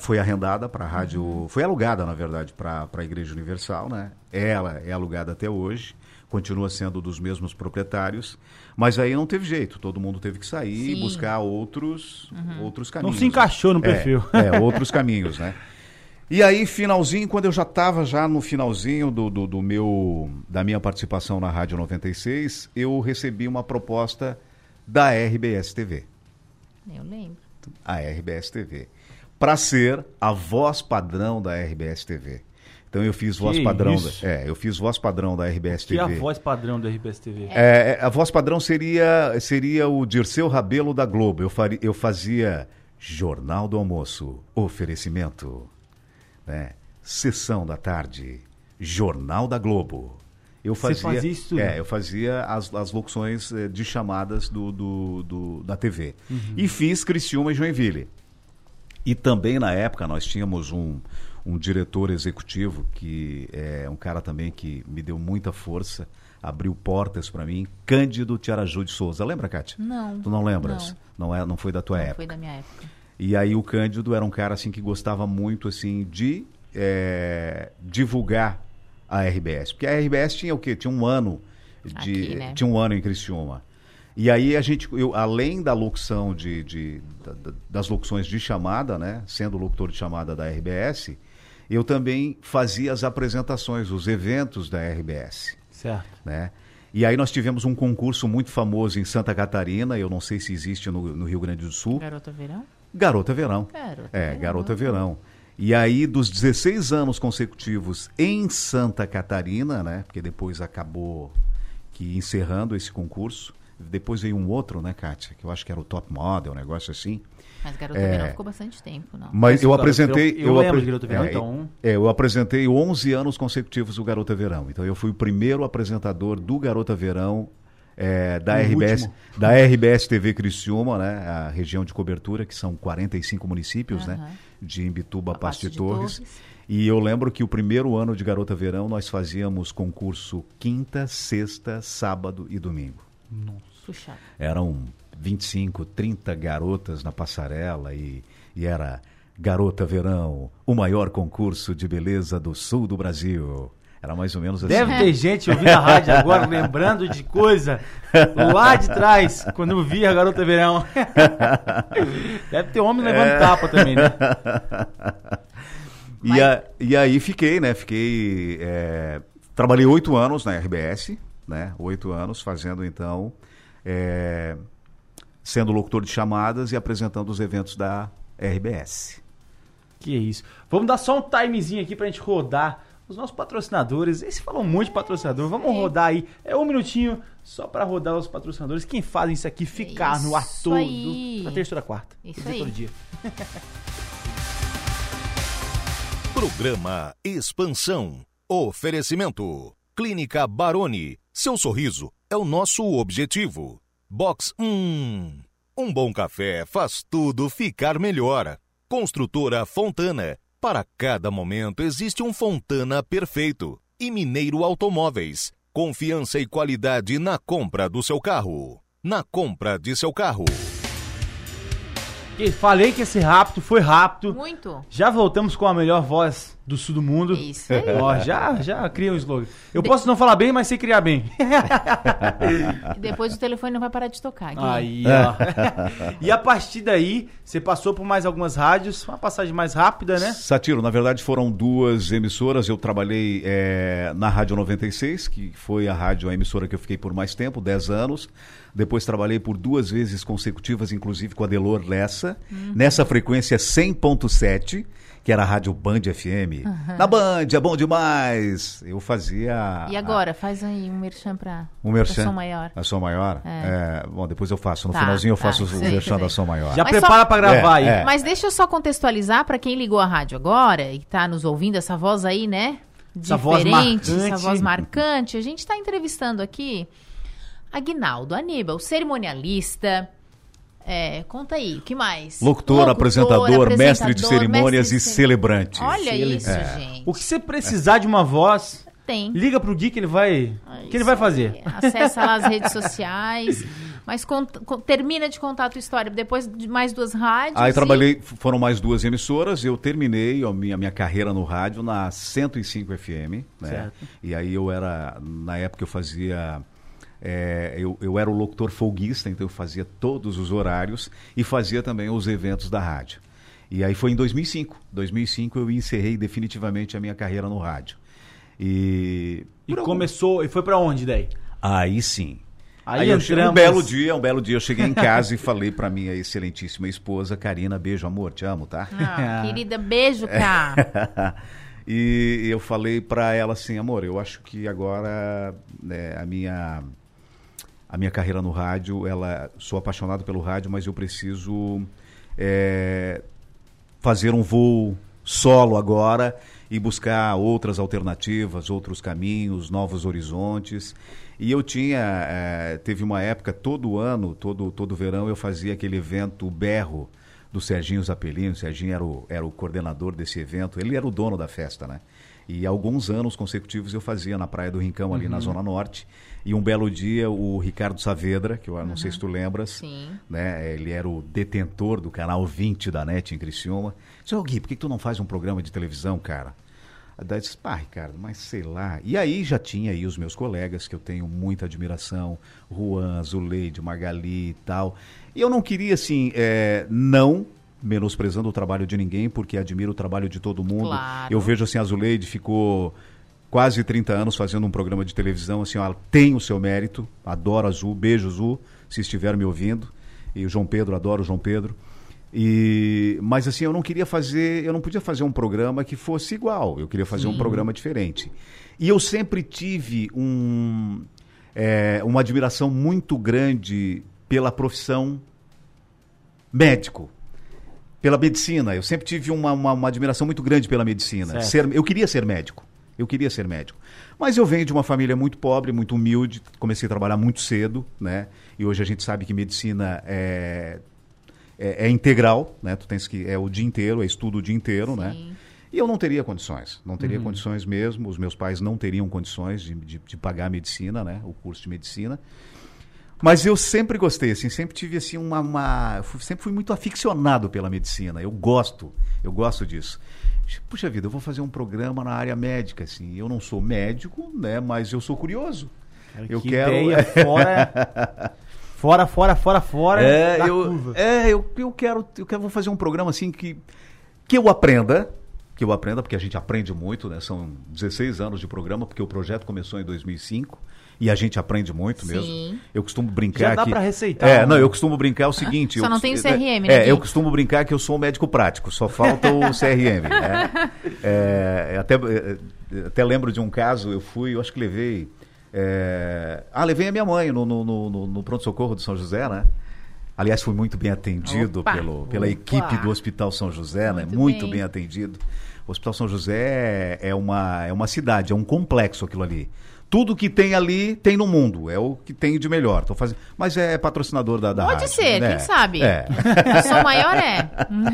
foi arrendada para a rádio, foi alugada na verdade para a Igreja Universal, né? Ela é alugada até hoje, continua sendo dos mesmos proprietários, mas aí não teve jeito, todo mundo teve que sair e buscar outros outros caminhos. Não se encaixou no É, perfil. É, outros caminhos, né? E aí, finalzinho, quando eu já estava já no finalzinho do, do, do meu, da minha participação na Rádio 96, eu recebi uma proposta da RBS TV. Eu lembro. A RBS TV. Para ser a voz padrão da RBS TV. Então eu fiz voz Que padrão. isso? Da, é, eu fiz voz padrão da RBS Que TV. é a voz padrão do RBS TV. É, a voz padrão seria, seria o Dirceu Rabelo da Globo. Eu, faria, eu fazia Jornal do Almoço, oferecimento, né? Sessão da tarde, Jornal da Globo. Eu Você fazia, fazia isso tudo? É, eu fazia as, as locuções eh, de chamadas do, do, do- da TV. Uhum. E fiz Criciúma e Joinville. E também na época nós tínhamos um, um diretor executivo que é um cara também que me deu muita força, abriu portas para mim, Cândido Tiaraju de Souza. Lembra, Kátia? Não. Tu não lembras? Não, é, não foi da tua Não época. foi da minha época. E aí o Cândido era um cara assim que gostava muito assim de é, divulgar a RBS, porque a RBS tinha o quê? Tinha um ano de Aqui, né? tinha um ano em Criciúma. E aí a gente, eu, além da locução de, de- da- da- das locuções de chamada, né, sendo locutor de chamada da RBS, eu também fazia as apresentações, os eventos da RBS Certo. né? E aí nós tivemos um concurso muito famoso em Santa Catarina, eu não sei se existe no, no Rio Grande do Sul, Garota Verão? Garota Verão. Garota É, Verão. Garota Verão. E aí, dos 16 anos consecutivos em Santa Catarina, né? Porque depois acabou que encerrando esse concurso. Depois veio um outro, né, Kátia? Que eu acho que era o Top Model, um negócio assim. Mas Garota É. Verão ficou bastante tempo, não. Mas eu Garota apresentei. Verão, eu lembro apre- de Garota Verão, é, então- é, eu apresentei 11 anos consecutivos o Garota Verão. Então eu fui o primeiro apresentador do Garota Verão é, da, O RBS, último. da RBS TV Criciúma, né? A região de cobertura, que são 45 municípios, né? Aham. De Imbituba, A Passo de Torres. Torres. E eu lembro que o primeiro ano de Garota Verão nós fazíamos concurso quinta, sexta, sábado e domingo. Puxa. Eram 25, 30 garotas na passarela e, e era Garota Verão, o maior concurso de beleza do sul do Brasil. Era mais ou menos assim. Deve ter gente ouvindo a rádio agora, lembrando de coisa lá de trás, quando eu vi a Garota Verão. Deve ter homem levando É. tapa também, né? E, a- e aí fiquei, né? Fiquei. é, trabalhei oito anos na RBS, né? Oito anos fazendo então. é, sendo locutor de chamadas e apresentando os eventos da RBS. Que isso. Vamos dar só um timezinho aqui pra gente rodar os nossos patrocinadores. Esse falou muito de patrocinador. Vamos rodar aí. É um minutinho só pra rodar os patrocinadores. Quem fazem isso aqui ficar no ar Isso todo. aí. Na terceira, quarta. Isso aí. todo dia. Programa Expansão. Oferecimento. Clínica Baroni. Seu sorriso é o nosso objetivo. Box 1. Um bom café faz tudo ficar melhor. Construtora Fontana. Para cada momento existe um Fontana perfeito. E Mineiro Automóveis. Confiança e qualidade na compra do seu carro. Na compra de seu carro. E Falei que esse rápido foi rápido. Muito. Já voltamos com a melhor voz do sul do mundo. Isso aí. Ó, já, já criei um slogan. Eu posso não falar bem, mas sei criar bem. E depois o telefone não vai parar de tocar. Gui. Aí, ó. e a partir daí, você passou por mais algumas rádios, uma passagem mais rápida, né? Satiro, na verdade foram duas emissoras. Eu trabalhei eh, na Rádio 96, que foi a rádio, a emissora que eu fiquei por mais tempo, 10 anos. Depois trabalhei por duas vezes consecutivas, inclusive com a Delor Lessa, nessa frequência 100.7, que era a Rádio Band FM. Na Band, é bom demais! Eu fazia. E agora, faz aí um merchan pra, O merchan. pra som maior. A Som Maior? É. É, bom, depois eu faço. No Tá, finalzinho eu tá, faço o sei, merchan sei. da Som Maior. Já Mas prepara só- pra gravar aí. É, é. Mas deixa eu só contextualizar pra quem ligou a rádio agora e tá nos ouvindo, essa voz aí, né? Essa voz Diferente, essa marcante. voz marcante. A gente tá entrevistando aqui Aguinaldo Aníbal, cerimonialista. É, conta aí, o que mais? Locutor, apresentador, mestre de apresentador, cerimônias mestre e celebrante. Olha Cele- isso, É. gente. O que você precisar de uma voz, Tem. liga pro Gui que ele vai. É que ele vai fazer. aí. Acessa lá as redes sociais. Mas cont- con- termina de contar a tua história. Depois de mais duas rádios. Aí e- trabalhei, foram mais duas emissoras, eu terminei a minha, minha carreira no rádio na 105 FM, né? Certo. E aí eu era, na época eu fazia, é, eu, eu era o locutor folguista, então eu fazia todos os horários e fazia também os eventos da rádio. E aí foi em 2005, 2005 eu encerrei definitivamente a minha carreira no rádio. E, E algum- começou. E foi pra onde daí? Aí sim. Aí Aí, eu cheguei, um belo dia, um belo dia eu cheguei em casa e falei pra minha excelentíssima esposa, Karina, beijo amor, te amo, tá? Ah, querida, beijo, cá. e eu falei pra ela assim, amor, eu acho que agora né, a minha a minha carreira no rádio, ela sou apaixonado pelo rádio, mas eu preciso é, fazer um voo solo agora e buscar outras alternativas, outros caminhos, novos horizontes. E eu tinha, eh, teve uma época, todo ano, todo, todo verão, eu fazia aquele evento Berro do Serginho Zapelino. O Serginho era o, era o coordenador desse evento, ele era o dono da festa, né? E alguns anos consecutivos eu fazia na Praia do Rincão, ali na Zona Norte. E um belo dia, o Ricardo Saavedra, que eu não sei se tu lembras, Sim. né? Ele era o detentor do canal 20 da NET em Criciúma. Disse, ô Gui, por que que tu não faz um programa de televisão, cara? Daí disse, pá, Ricardo, mas sei lá. E aí já tinha aí os meus colegas, que eu tenho muita admiração, Juan, Zuleide, Magali e tal. E eu não queria, assim, é, não menosprezando o trabalho de ninguém, porque admiro o trabalho de todo mundo. Claro. Eu vejo, assim, a Zuleide ficou quase 30 anos fazendo um programa de televisão, assim, ó, ela tem o seu mérito, adoro a Azul, beijo Azul, se estiver me ouvindo, e o João Pedro, adoro o João Pedro, e, mas assim, eu não queria fazer, eu não podia fazer um programa que fosse igual, eu queria fazer um programa diferente. E eu sempre tive um, é, uma admiração muito grande pela profissão médico pela medicina. Eu sempre tive uma, uma, uma admiração muito grande pela medicina. Ser- eu queria ser médico. Eu queria ser médico. Mas eu venho de uma família muito pobre, muito humilde. Comecei a trabalhar muito cedo, né? E hoje a gente sabe que medicina é, é, é integral, né? Tu tens que é o dia inteiro, é estudo o dia inteiro, né? Sim. E eu não teria condições, não teria condições mesmo. Os meus pais não teriam condições de, de, de pagar a medicina, né? O curso de medicina. Mas eu sempre gostei, assim, sempre tive assim uma, uma sempre fui muito aficionado pela medicina. Eu gosto, eu gosto disso. Puxa vida, eu vou fazer um programa na área médica, assim. Eu não sou médico, né? Mas eu sou curioso. eu que quero. ideia fora, fora, fora, fora, fora É, eu, curva. é eu, eu quero, eu quero vou fazer um programa assim que que eu aprenda, que eu aprenda porque a gente aprende muito, né? São 16 anos de programa porque o projeto começou em 2005 e a gente aprende muito Sim. mesmo. Eu costumo brincar Já dá que pra receitar, É, né? não, eu costumo brincar o seguinte, Só eu não tem o é, CRM, né, É, Gui? eu costumo brincar que eu sou um médico prático, só falta o CRM, né? É, até é, até lembro de um caso, eu fui, eu acho que levei é, ah, levei a minha mãe no, no, no, no- pronto-socorro de São José, né? Aliás, fui muito bem atendido Opa! pelo, pela Opa! equipe do Hospital São José, né? Muito Muito bem. bem. atendido. O Hospital São José é uma, é uma cidade, é um complexo aquilo ali. Tudo que tem ali tem no mundo, é o que tem de melhor. Tô fazendo, mas é patrocinador da, da Pode rádio, ser, né? quem sabe? É. O som maior é.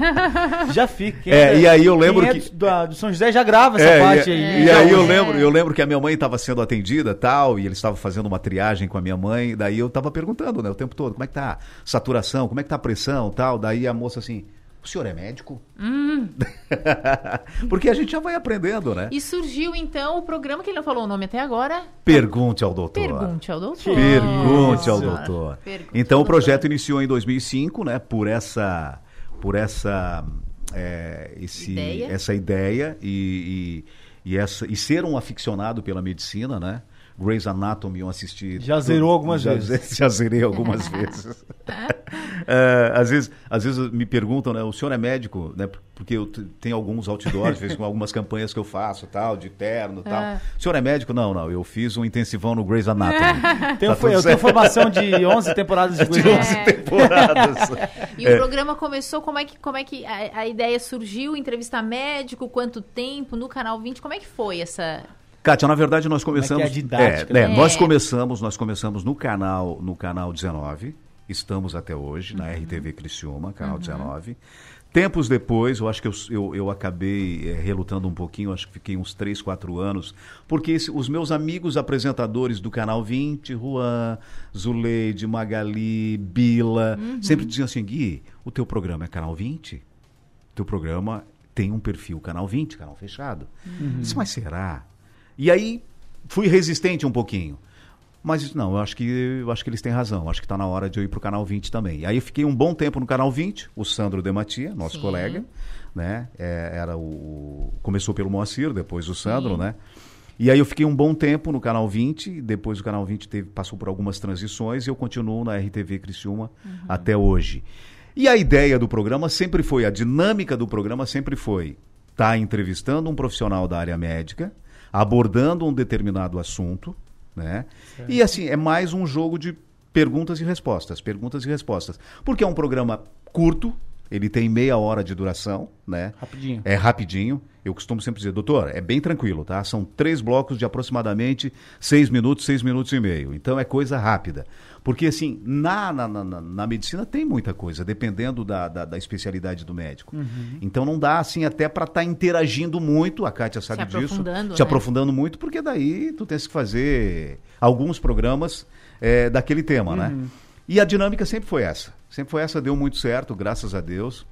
Já fica. Quem É, e aí eu lembro quem é que- do, da- do São José já grava essa É, parte e, aí. e aí eu usa. lembro, eu lembro que a minha mãe estava sendo atendida tal, e eles estavam fazendo uma triagem com a minha mãe, daí eu estava perguntando, né, o tempo todo, como é que tá a saturação, como é que tá a pressão tal, daí a moça assim, o senhor é médico? Porque a gente já vai aprendendo, né? E surgiu então o programa que ele não falou o nome até agora. Pergunte ao doutor. Pergunte ao doutor. Pergunte ao doutor. Pergunte Então ao o projeto iniciou em 2005, né? Por essa, por essa, é, esse, Ideia. essa ideia e, e, e essa e ser um aficionado pela medicina, né? Grey's Anatomy eu assisti. Já zerou algumas já, vezes. Já zerei algumas vezes. É, às vezes, às vezes me perguntam, né? O senhor é médico, né? Porque eu tenho alguns outdoors, vezes, com algumas campanhas que eu faço, tal, de terno, tal. Ah. O senhor é médico? Não, não. Eu fiz um intensivão no Grey's Anatomy. Tenho, Tá eu tenho formação de 11 temporadas de de Grey's 11 É. temporadas. E o programa começou, como é que, como é que a, a ideia surgiu? Entrevistar médico, quanto tempo, no Canal 20, como é que foi essa... Kátia, na verdade nós é é começamos. didática, é, né? Nós É. começamos, nós começamos no canal, no canal 19. Estamos até hoje na RTV Criciúma, canal 19. Tempos depois, eu acho que eu, eu, eu acabei eh, relutando um pouquinho, acho que fiquei uns 3, 4 anos, porque esse- os meus amigos apresentadores do Canal 20, Juan, Zuleide, Magali, Bila, sempre diziam assim, Gui, o teu programa é Canal 20? teu programa tem um perfil canal 20, canal fechado. Disse, mas será? E aí fui resistente um pouquinho. Mas não, eu acho que eu acho que eles têm razão. Acho que está na hora de eu ir para o canal 20 também. Aí eu fiquei um bom tempo no canal 20, o Sandro Dematia, nosso Sim. colega, né? É, era o começou pelo Moacir, depois o Sandro, Sim. né? E aí eu fiquei um bom tempo no canal 20, depois o canal 20 teve, passou por algumas transições e eu continuo na RTV Criciúma até hoje. E a ideia do programa sempre foi, a dinâmica do programa sempre foi estar entrevistando um profissional da área médica, abordando um determinado assunto, né? E assim, é mais um jogo de perguntas e respostas, perguntas e respostas. Porque é um programa curto, ele tem meia hora de duração, né? Rapidinho. É rapidinho. Eu costumo sempre dizer, doutor, é bem tranquilo, tá? São três blocos de aproximadamente seis minutos, seis minutos e meio. Então é coisa rápida. Porque, assim, na, na, na, na- na medicina tem muita coisa, dependendo da, da, da especialidade do médico. Então não dá, assim, até para estar interagindo muito, a Kátia sabe disso. aprofundando, Se né? aprofundando muito, porque daí tu tens que fazer alguns programas eh, daquele tema, né? E a dinâmica sempre foi essa. Sempre foi essa, deu muito certo, graças a Deus.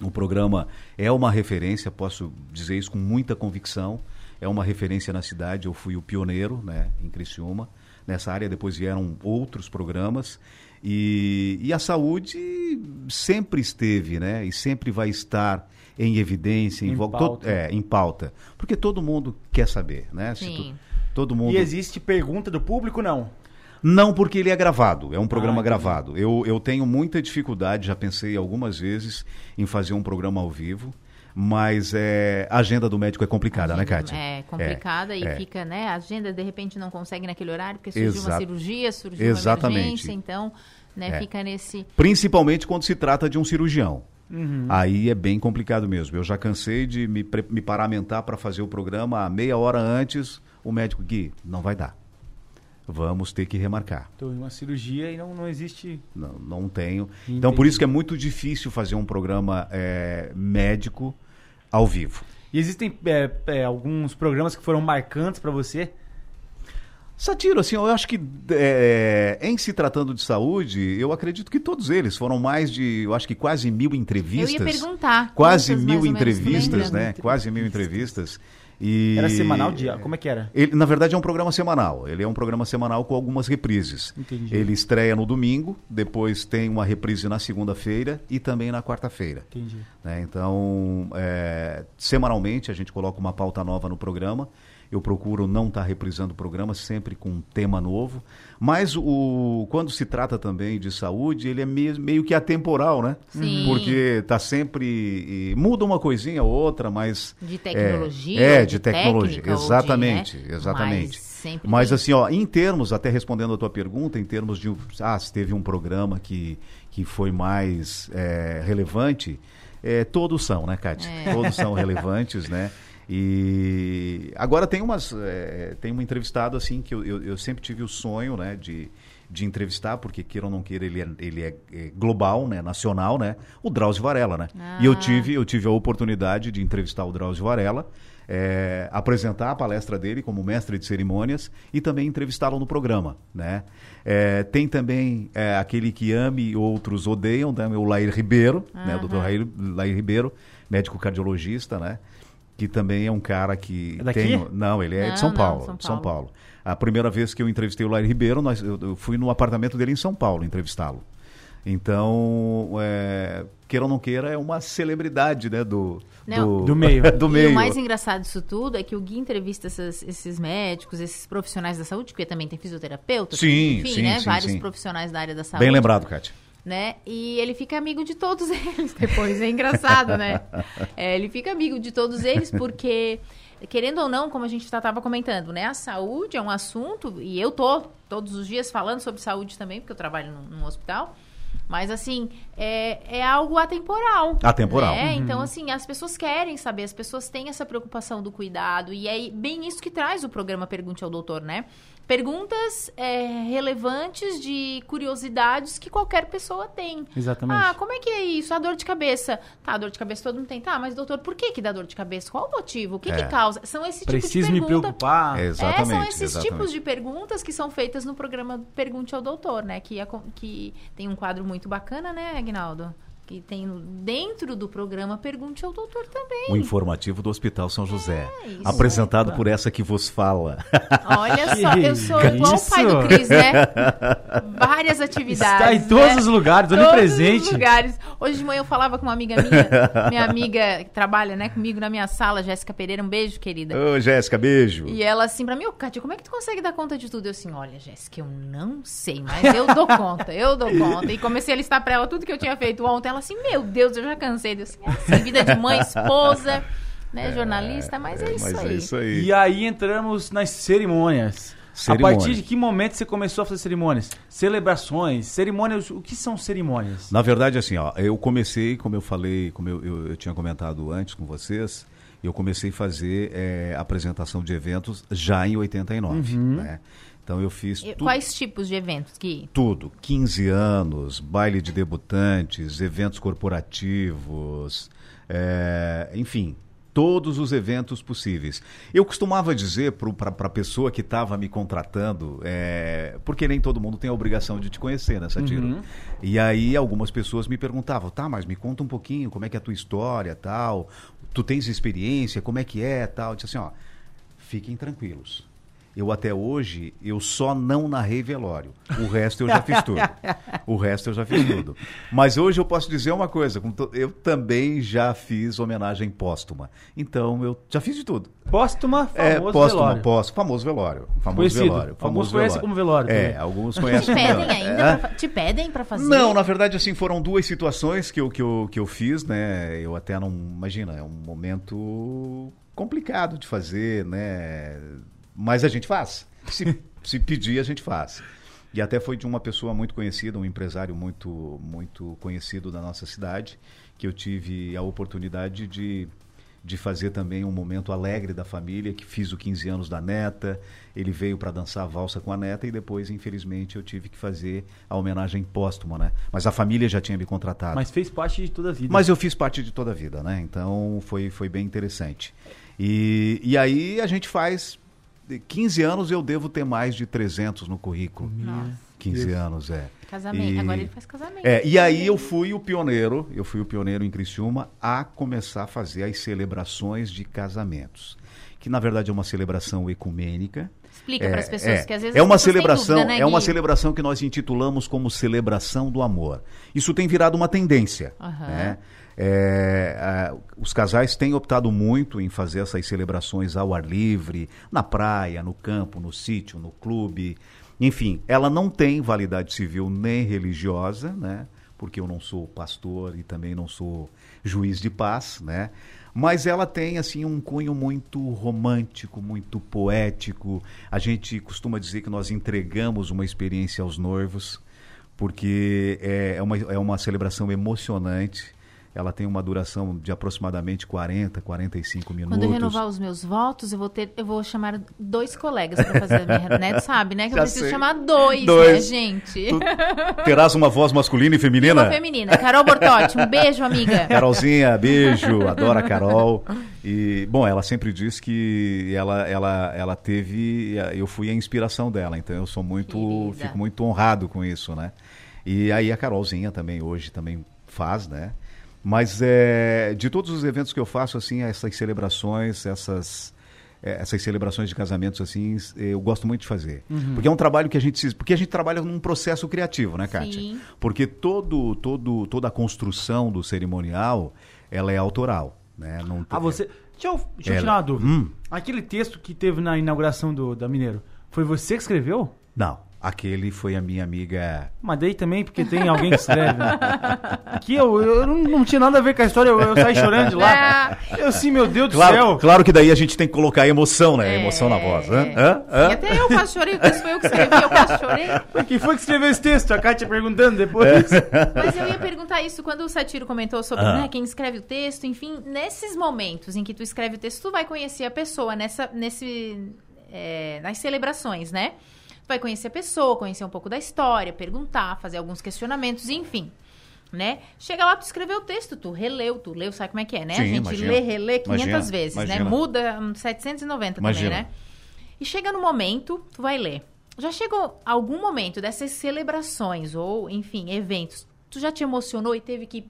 O programa é uma referência, posso dizer isso com muita convicção. É uma referência na cidade. Eu fui o pioneiro né, em Criciúma. Nessa área, depois vieram outros programas. E, e a saúde sempre esteve, né? E sempre vai estar em evidência, em, Em pauta. to- é, em pauta. Porque todo mundo quer saber, né? Se Sim. todo mundo. E existe pergunta do público? Não. Não, porque ele é gravado, é um programa Ah, gravado. Eu, eu tenho muita dificuldade, já pensei algumas vezes em fazer um programa ao vivo, mas é, a agenda do médico é complicada, né, Kátia? É complicada e é. fica, né? A agenda de repente não consegue naquele horário porque surgiu uma cirurgia, surgiu Exatamente. uma emergência, então, né, É. fica nesse. Principalmente quando se trata de um cirurgião. Uhum. Aí é bem complicado mesmo. Eu já cansei de me, me paramentar para fazer o programa a meia hora antes. O médico, Gui, não vai dar. Vamos ter que remarcar. Em uma cirurgia e não, não existe. Não, não tenho. Então, por isso que é muito difícil fazer um programa é, médico ao vivo. E existem é, é, alguns programas que foram marcantes pra você? Satiro, assim, eu acho que é, em se tratando de saúde, eu acredito que todos eles foram mais de, eu acho que quase mil entrevistas. Eu ia perguntar. Quase mil entrevistas, né? Quase mil entrevistas. E... Era semanal dia? Como é que era? Ele, na verdade, é um programa semanal. Ele é um programa semanal com algumas reprises. Entendi. Ele estreia no domingo, depois tem uma reprise na segunda-feira e também na quarta-feira. Entendi. né? Então, é, semanalmente a gente coloca uma pauta nova no programa. Eu procuro não estar reprisando o programa sempre com um tema novo. Mas o, quando se trata também de saúde, ele é meio, meio que atemporal, né? Sim. Porque está sempre. muda uma coisinha ou outra, mas. De tecnologia, É, ou de, de tecnologia. ou de, exatamente, né? exatamente. Mas- Sempre Mas tem. assim, ó, em termos, até respondendo a tua pergunta, em termos de, ah, se teve um programa que, que foi mais é, relevante, é, todos são, né, Kátia? É. Todos são relevantes, né? E agora tem umas, é, tem um entrevistado assim que eu, eu, eu sempre tive o sonho, né, de, de entrevistar, porque queira ou não queira, ele é, ele é, é global, né, nacional, né? O Drauzio Varela, né? E eu Ah. tive, eu tive a oportunidade de entrevistar o Drauzio Varela, é, apresentar a palestra dele como mestre de cerimônias e também entrevistá-lo no programa, né? É, tem também é, aquele que ame e outros odeiam, né? o Lair Ribeiro, né? O Dr. Lair, Lair Ribeiro, médico cardiologista, né? Que também é um cara que É daqui? tem... Não, ele é Não, de São não, Paulo, São de São Paulo. Paulo. A primeira vez que eu entrevistei o Lair Ribeiro, nós, eu, eu fui no apartamento dele em São Paulo entrevistá-lo. Então, é, queira ou não queira, é uma celebridade, né? Do, Não. Do meio. do E meio. o mais engraçado disso tudo é que o Gui entrevista essas- esses médicos, esses profissionais da saúde, porque também tem fisioterapeuta, Sim, enfim, sim, né? sim, Vários sim. profissionais da área da saúde. Bem lembrado, Kátia. Né? E ele fica amigo de todos eles depois. É engraçado, né? É, ele fica amigo de todos eles porque, querendo ou não, como a gente estava comentando, né? A saúde é um assunto, e eu tô todos os dias falando sobre saúde também, porque eu trabalho num, num hospital. Mas, assim, é, é algo atemporal. Atemporal. né? Uhum. Então, assim, as pessoas querem saber, as pessoas têm essa preocupação do cuidado. E é bem isso que traz o programa Pergunte ao Doutor, né? Perguntas é, relevantes de curiosidades que qualquer pessoa tem. Exatamente. Ah, como é que é isso? A dor de cabeça. Tá, a dor de cabeça todo mundo tem. Tá, mas doutor, por que que dá dor de cabeça? Qual o motivo? O que É. que causa? São esse tipo Preciso de me pergunta. preocupar. É, É, exatamente. são esses exatamente. tipos de perguntas que são feitas no programa Pergunte ao Doutor, né? Que, que tem um quadro muito bacana, né, Agnaldo? Que tem dentro do programa Pergunte ao Doutor também. O informativo do Hospital São José. É isso. apresentado por essa que vos fala. Olha só, eu sou igual o pai do? Cris, né? Várias atividades. Está em todos né? os lugares, Todos onipresente. os lugares. Hoje de manhã eu falava com uma amiga minha, minha amiga que trabalha, né, comigo na minha sala, Jéssica Pereira, um beijo, querida. Ô, Jéssica, beijo. E ela assim pra mim, ô Kátia, como é que tu consegue dar conta de tudo? Eu assim, olha, Jéssica, eu não sei, mas eu dou conta, eu dou conta. E comecei a listar pra ela tudo que eu tinha feito ontem. Ela assim, meu Deus, eu já cansei. Eu assim, é assim, vida de mãe, esposa, né, jornalista, mas é, isso mas aí. é isso aí. E aí entramos nas cerimônias. Cerimônia. A partir de que momento você começou a fazer cerimônias? Celebrações, cerimônias, o que são cerimônias? Na verdade, assim, ó, eu comecei, como eu falei, como eu, eu, eu tinha comentado antes com vocês, eu comecei a fazer é, apresentação de eventos já em 89, Uhum. né? Então eu fiz E tudo. Quais tipos de eventos que Tudo. 15 anos, baile de debutantes, eventos corporativos, é, enfim, todos os eventos possíveis. Eu costumava dizer para a pessoa que estava me contratando, é, porque nem todo mundo tem a obrigação de te conhecer, né, Satiro? Uhum. E aí algumas pessoas me perguntavam, tá, mas me conta um pouquinho como é que é a tua história, tal, tu tens experiência, como é que é, tal. Eu disse assim, ó, fiquem tranquilos. Eu até hoje, eu só não narrei velório. O resto eu já fiz tudo. O resto eu já fiz tudo. Mas hoje eu posso dizer uma coisa, eu também já fiz homenagem póstuma. Então eu já fiz de tudo. Póstuma, famoso é, póstuma, velório. póstuma, famoso velório. Famoso Conhecido. velório. Alguns Famoso conhecem velório. como velório É, também. alguns te conhecem como pedem velório. ainda? É. pra te pedem pra fazer? Não, na verdade, assim, foram duas situações que eu, que eu, que eu fiz, né? Eu até não. Imagina, é um momento complicado de fazer, né? Mas a gente faz. Se, se pedir, a gente faz. E até foi de uma pessoa muito conhecida, um empresário muito, muito conhecido da nossa cidade, que eu tive a oportunidade de, de fazer também um momento alegre da família, que fiz o 15 anos da neta. Ele veio para dançar a valsa com a neta e depois, infelizmente, eu tive que fazer a homenagem póstuma, né? Mas a família já tinha me contratado. Mas fez parte de toda a vida. Mas eu fiz parte de toda a vida, né? Então foi, foi bem interessante. E, e aí a gente faz. 15 anos eu devo ter mais de 300 no currículo. Nossa. 15 Deus. anos, é. Casamento. E- Agora ele faz casamento. É, e aí eu fui o pioneiro, eu fui o pioneiro em Criciúma a começar a fazer as celebrações de casamentos. Que na verdade é uma celebração ecumênica. Explica pras pessoas, é, que às vezes é as uma celebração, dúvida, né, é uma celebração que nós intitulamos como celebração do amor. Isso tem virado uma tendência, Aham. né? É, ah, os casais têm optado muito em fazer essas celebrações ao ar livre, na praia, no campo, no sítio, no clube. Enfim, ela não tem validade civil nem religiosa, né? Porque eu não sou pastor e também não sou juiz de paz, né? Mas ela tem assim um cunho muito romântico, muito poético. A gente costuma dizer que nós entregamos uma experiência aos noivos, porque é é uma, é uma celebração emocionante. Ela tem uma duração de aproximadamente 40, 45 minutos. Quando eu renovar os meus votos, eu vou ter, eu vou chamar dois colegas pra fazer a minha, né? Tu sabe, né? Que eu Já preciso sei. chamar dois, Dois. né, gente? Tu terás uma voz masculina e feminina? Uma feminina. Carol Bortotti, um beijo, amiga. Carolzinha, beijo, adoro a Carol. E, bom, ela sempre diz que ela, ela, ela teve. Eu fui a inspiração dela, então eu sou muito. Querida. Fico muito honrado com isso, né? E aí a Carolzinha também hoje também faz, né? Mas é, de todos os eventos que eu faço, assim, essas celebrações, essas. é, Essas celebrações de casamentos, assim, eu gosto muito de fazer. Porque é um trabalho que a gente. se- Porque a gente trabalha num processo criativo, né, Kátia? Sim. Porque todo, todo, toda a construção do cerimonial, ela é autoral, né? Não Ah, você. Deixa eu, deixa eu tirar uma dúvida. Hum. Aquele texto que teve na inauguração do, da Mineiro, foi você que escreveu? Não, aquele foi a minha amiga. Mas daí também, porque tem alguém que escreve. né? Que eu, eu não, não tinha nada a ver com a história, eu, eu saí chorando de lá. Eu sim, meu Deus do Claro, céu. claro que daí a gente tem que colocar emoção, né? É, Emoção na voz. Hã? é. Hã? Hã? E até eu quase chorei, porque isso foi eu que escrevi, eu quase chorei. Quem foi que escreveu esse texto? A Kátia perguntando depois. Mas eu ia perguntar isso quando o Satiro comentou sobre Ah. né, quem escreve o texto, enfim, nesses momentos em que tu escreve o texto, tu vai conhecer a pessoa nessa, nesse, é, nas celebrações, né? Vai conhecer a pessoa, conhecer um pouco da história, perguntar, fazer alguns questionamentos, enfim. Né? Chega lá, tu escreveu o texto, tu releu, tu leu, sabe como é que é, né? Sim, a gente imagina. lê, relê 500 Imagina, vezes, né? imagina. Muda hum, 790 Imagina. também, né? E chega no momento, tu vai ler. Já chegou algum momento dessas celebrações ou, enfim, eventos, tu já te emocionou e teve que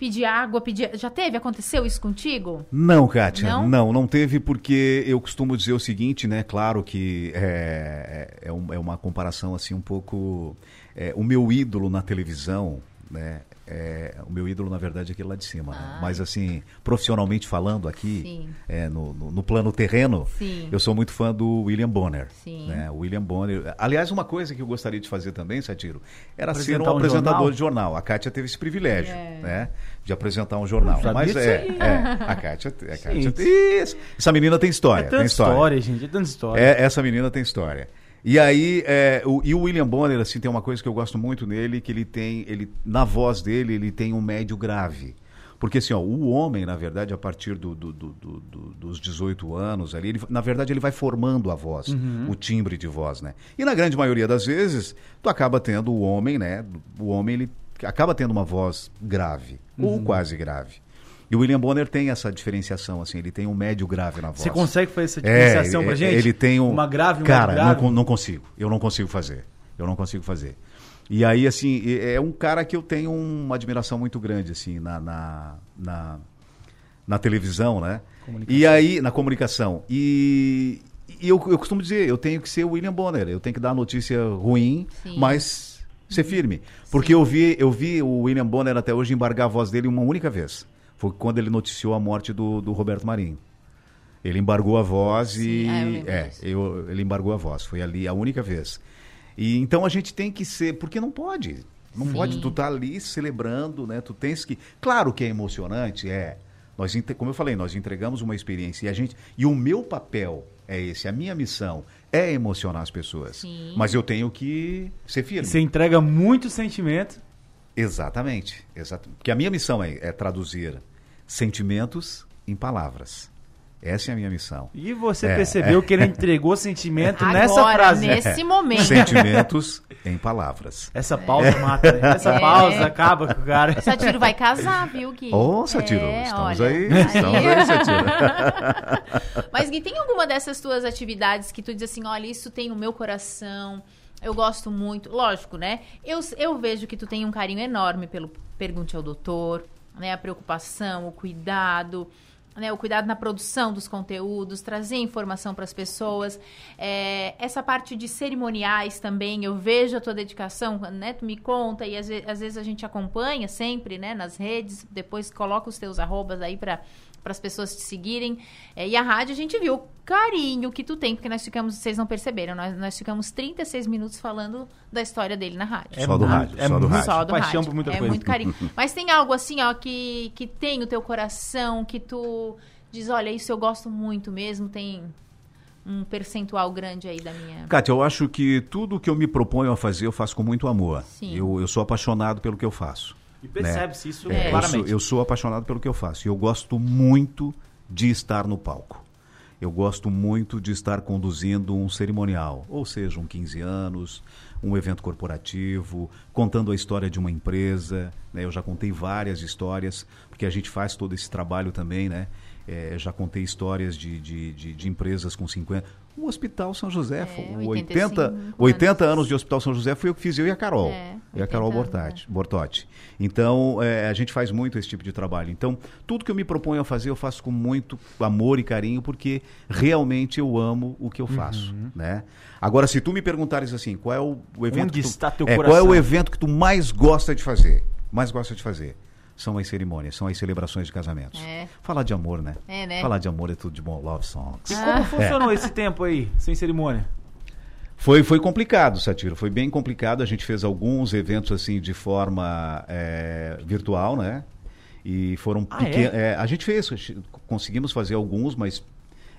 pedir água, pedir... Já teve? Aconteceu isso contigo? Não, Kátia, Não? não? não, teve porque eu costumo dizer o seguinte, né? Claro que é, é, um- é uma comparação assim um pouco. é, o meu ídolo na televisão, né? É, o meu ídolo, na verdade, é aquele lá de cima. né? Ah. Mas assim, profissionalmente falando aqui, é, no, no- no plano terreno, Sim. eu sou muito fã do William Bonner. Sim. Né? O William Bonner. Aliás, uma coisa que eu gostaria de fazer também, Satiro, era ser um um apresentador jornal? de jornal. A Kátia teve esse privilégio, É. né? De apresentar um jornal. Mas é, é, a Kátia, a Kátia. Essa menina tem história. É tem tanta história. história, gente, é tanta história. É, essa menina tem história. E aí, é, o, e o William Bonner, assim, tem uma coisa que eu gosto muito nele, que ele tem, ele, na voz dele, ele tem um médio grave. Porque assim, ó, o homem, na verdade, a partir do, do- do- do- do- dos 18 anos ali, ele, na verdade, ele vai formando a voz, o timbre de voz, né? E na grande maioria das vezes, tu acaba tendo o homem, né? O homem, ele acaba tendo uma voz grave, ou quase grave. E o William Bonner tem essa diferenciação, assim, ele tem um médio grave na voz. Você consegue fazer essa É, diferenciação ele- pra gente? Ele tem um... Uma grave e uma Cara, grave? não, não consigo. Eu não consigo fazer. Eu não consigo fazer. E aí, assim, é é um cara que eu tenho uma admiração muito grande, assim, na, na, na, na televisão, né? E aí, na comunicação. E, e eu, eu costumo dizer, eu tenho que ser o William Bonner. Eu tenho que dar notícia ruim, Sim. mas ser firme. Porque eu vi, eu vi o William Bonner até hoje embargar a voz dele uma única vez. Foi quando ele noticiou a morte do, do Roberto Marinho. Ele embargou a voz e. ah, eu é, eu- ele embargou a voz. Foi ali a única vez. E então a gente tem que ser. Porque não pode. Não Sim. pode. Tu tá ali celebrando, né? Tu tens que. Claro que é emocionante, é. Nós, como eu falei, nós entregamos uma experiência e a gente. E o meu papel é esse, a minha missão é emocionar as pessoas. Sim. Mas eu tenho que ser firme. Você entrega muito sentimento. Exatamente, exato. Porque a minha missão é, é traduzir sentimentos em palavras. Essa é a minha missão. E você É, percebeu que ele entregou sentimento Agora, nessa frase. nesse momento. Sentimentos em palavras. Essa pausa mata, né? Essa É. pausa acaba com o cara. O Satiro vai casar, viu, Gui? Ô, Satiro, É, estamos olha, aí, estamos aí, Satiro. Mas, Gui, tem alguma dessas tuas atividades que tu diz assim, olha, isso tem no meu coração, eu gosto muito. Lógico, né? Eu, eu vejo que tu tem um carinho enorme pelo Pergunte ao Doutor, né? A preocupação, o cuidado, né? O cuidado na produção dos conteúdos, trazer informação para as pessoas. É, essa parte de cerimoniais também, eu vejo a tua dedicação, né? Tu me conta e às, ve- às vezes a gente acompanha sempre, né? Nas redes, depois coloca os teus arrobas aí para para as pessoas te seguirem. É, e a rádio a gente viu o carinho que tu tem, porque nós ficamos, vocês não perceberam, nós, nós ficamos 36 minutos falando da história dele na rádio. Só do rádio, É só do rádio. Só do paixão rádio. por muita é coisa. muito carinho. Mas tem algo assim, ó, que, que tem o teu coração, que tu diz, olha, isso eu gosto muito mesmo, tem um percentual grande aí da minha. Kátia, eu acho que tudo que eu me proponho a fazer, eu faço com muito amor. Sim. Eu, eu sou apaixonado pelo que eu faço. E percebe-se isso É, eu, claramente. sou, eu sou apaixonado pelo que eu faço. E eu gosto muito de estar no palco. Eu gosto muito de estar conduzindo um cerimonial, ou seja, um 15 anos, um evento corporativo, contando a história de uma empresa. né? Eu já contei várias histórias, porque a gente faz todo esse trabalho também, né? É, já contei histórias de, de, de, de empresas com 50. O Hospital São José, foi- 80, 85 80 anos. anos de Hospital São José foi eu que fiz, eu e a Carol. É, e a Carol 80 anos, Bortati. Bortotti. Então, é, a gente faz muito esse tipo de trabalho. Então, tudo que eu me proponho a fazer, eu faço com muito amor e carinho, porque realmente eu amo o que eu faço, Uhum. né? Agora, se tu me perguntares assim, qual é o, o evento Onde que tu, está teu é, Qual é coração? o evento que tu mais gosta de fazer? Mais gosta de fazer? São as cerimônias, são as celebrações de casamentos. É. Falar de amor, né? É, né? Falar de amor é tudo de bom. Love songs. E Ah. como funcionou esse tempo aí, sem cerimônia? Foi, foi complicado, Satiro. Foi bem complicado. A gente fez alguns eventos assim de forma é, virtual, né? E foram Ah, pequenos. a gente fez, conseguimos fazer alguns, mas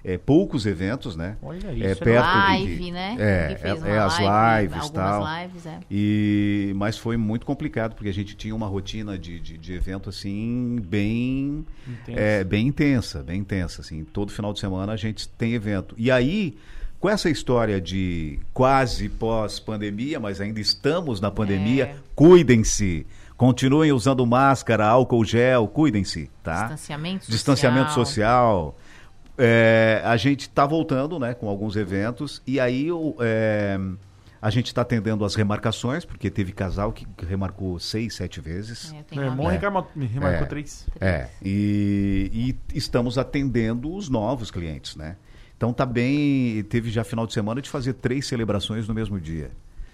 é, poucos eventos, né? Olha É, isso, é perto de- live, né? É, é, é as live, lives tal. lives, é. E, mas foi muito complicado, porque a gente tinha uma rotina de, de, de evento assim, bem Intensa. é, bem intensa, bem intensa. Assim. Todo final de semana a gente tem evento. E aí, com essa história de quase pós-pandemia, mas ainda estamos na pandemia, É. cuidem-se. Continuem usando máscara, álcool gel, cuidem-se, tá? Distanciamento social. Distanciamento social. É, a gente está voltando né, com alguns eventos e aí é, a gente está atendendo as remarcações, porque teve casal que remarcou seis, sete vezes. É, Meu irmão uma- remarcou, me remarcou É. três. É, e, e estamos atendendo os novos clientes, né? Então tá bem, teve já final de semana de fazer três celebrações no mesmo dia.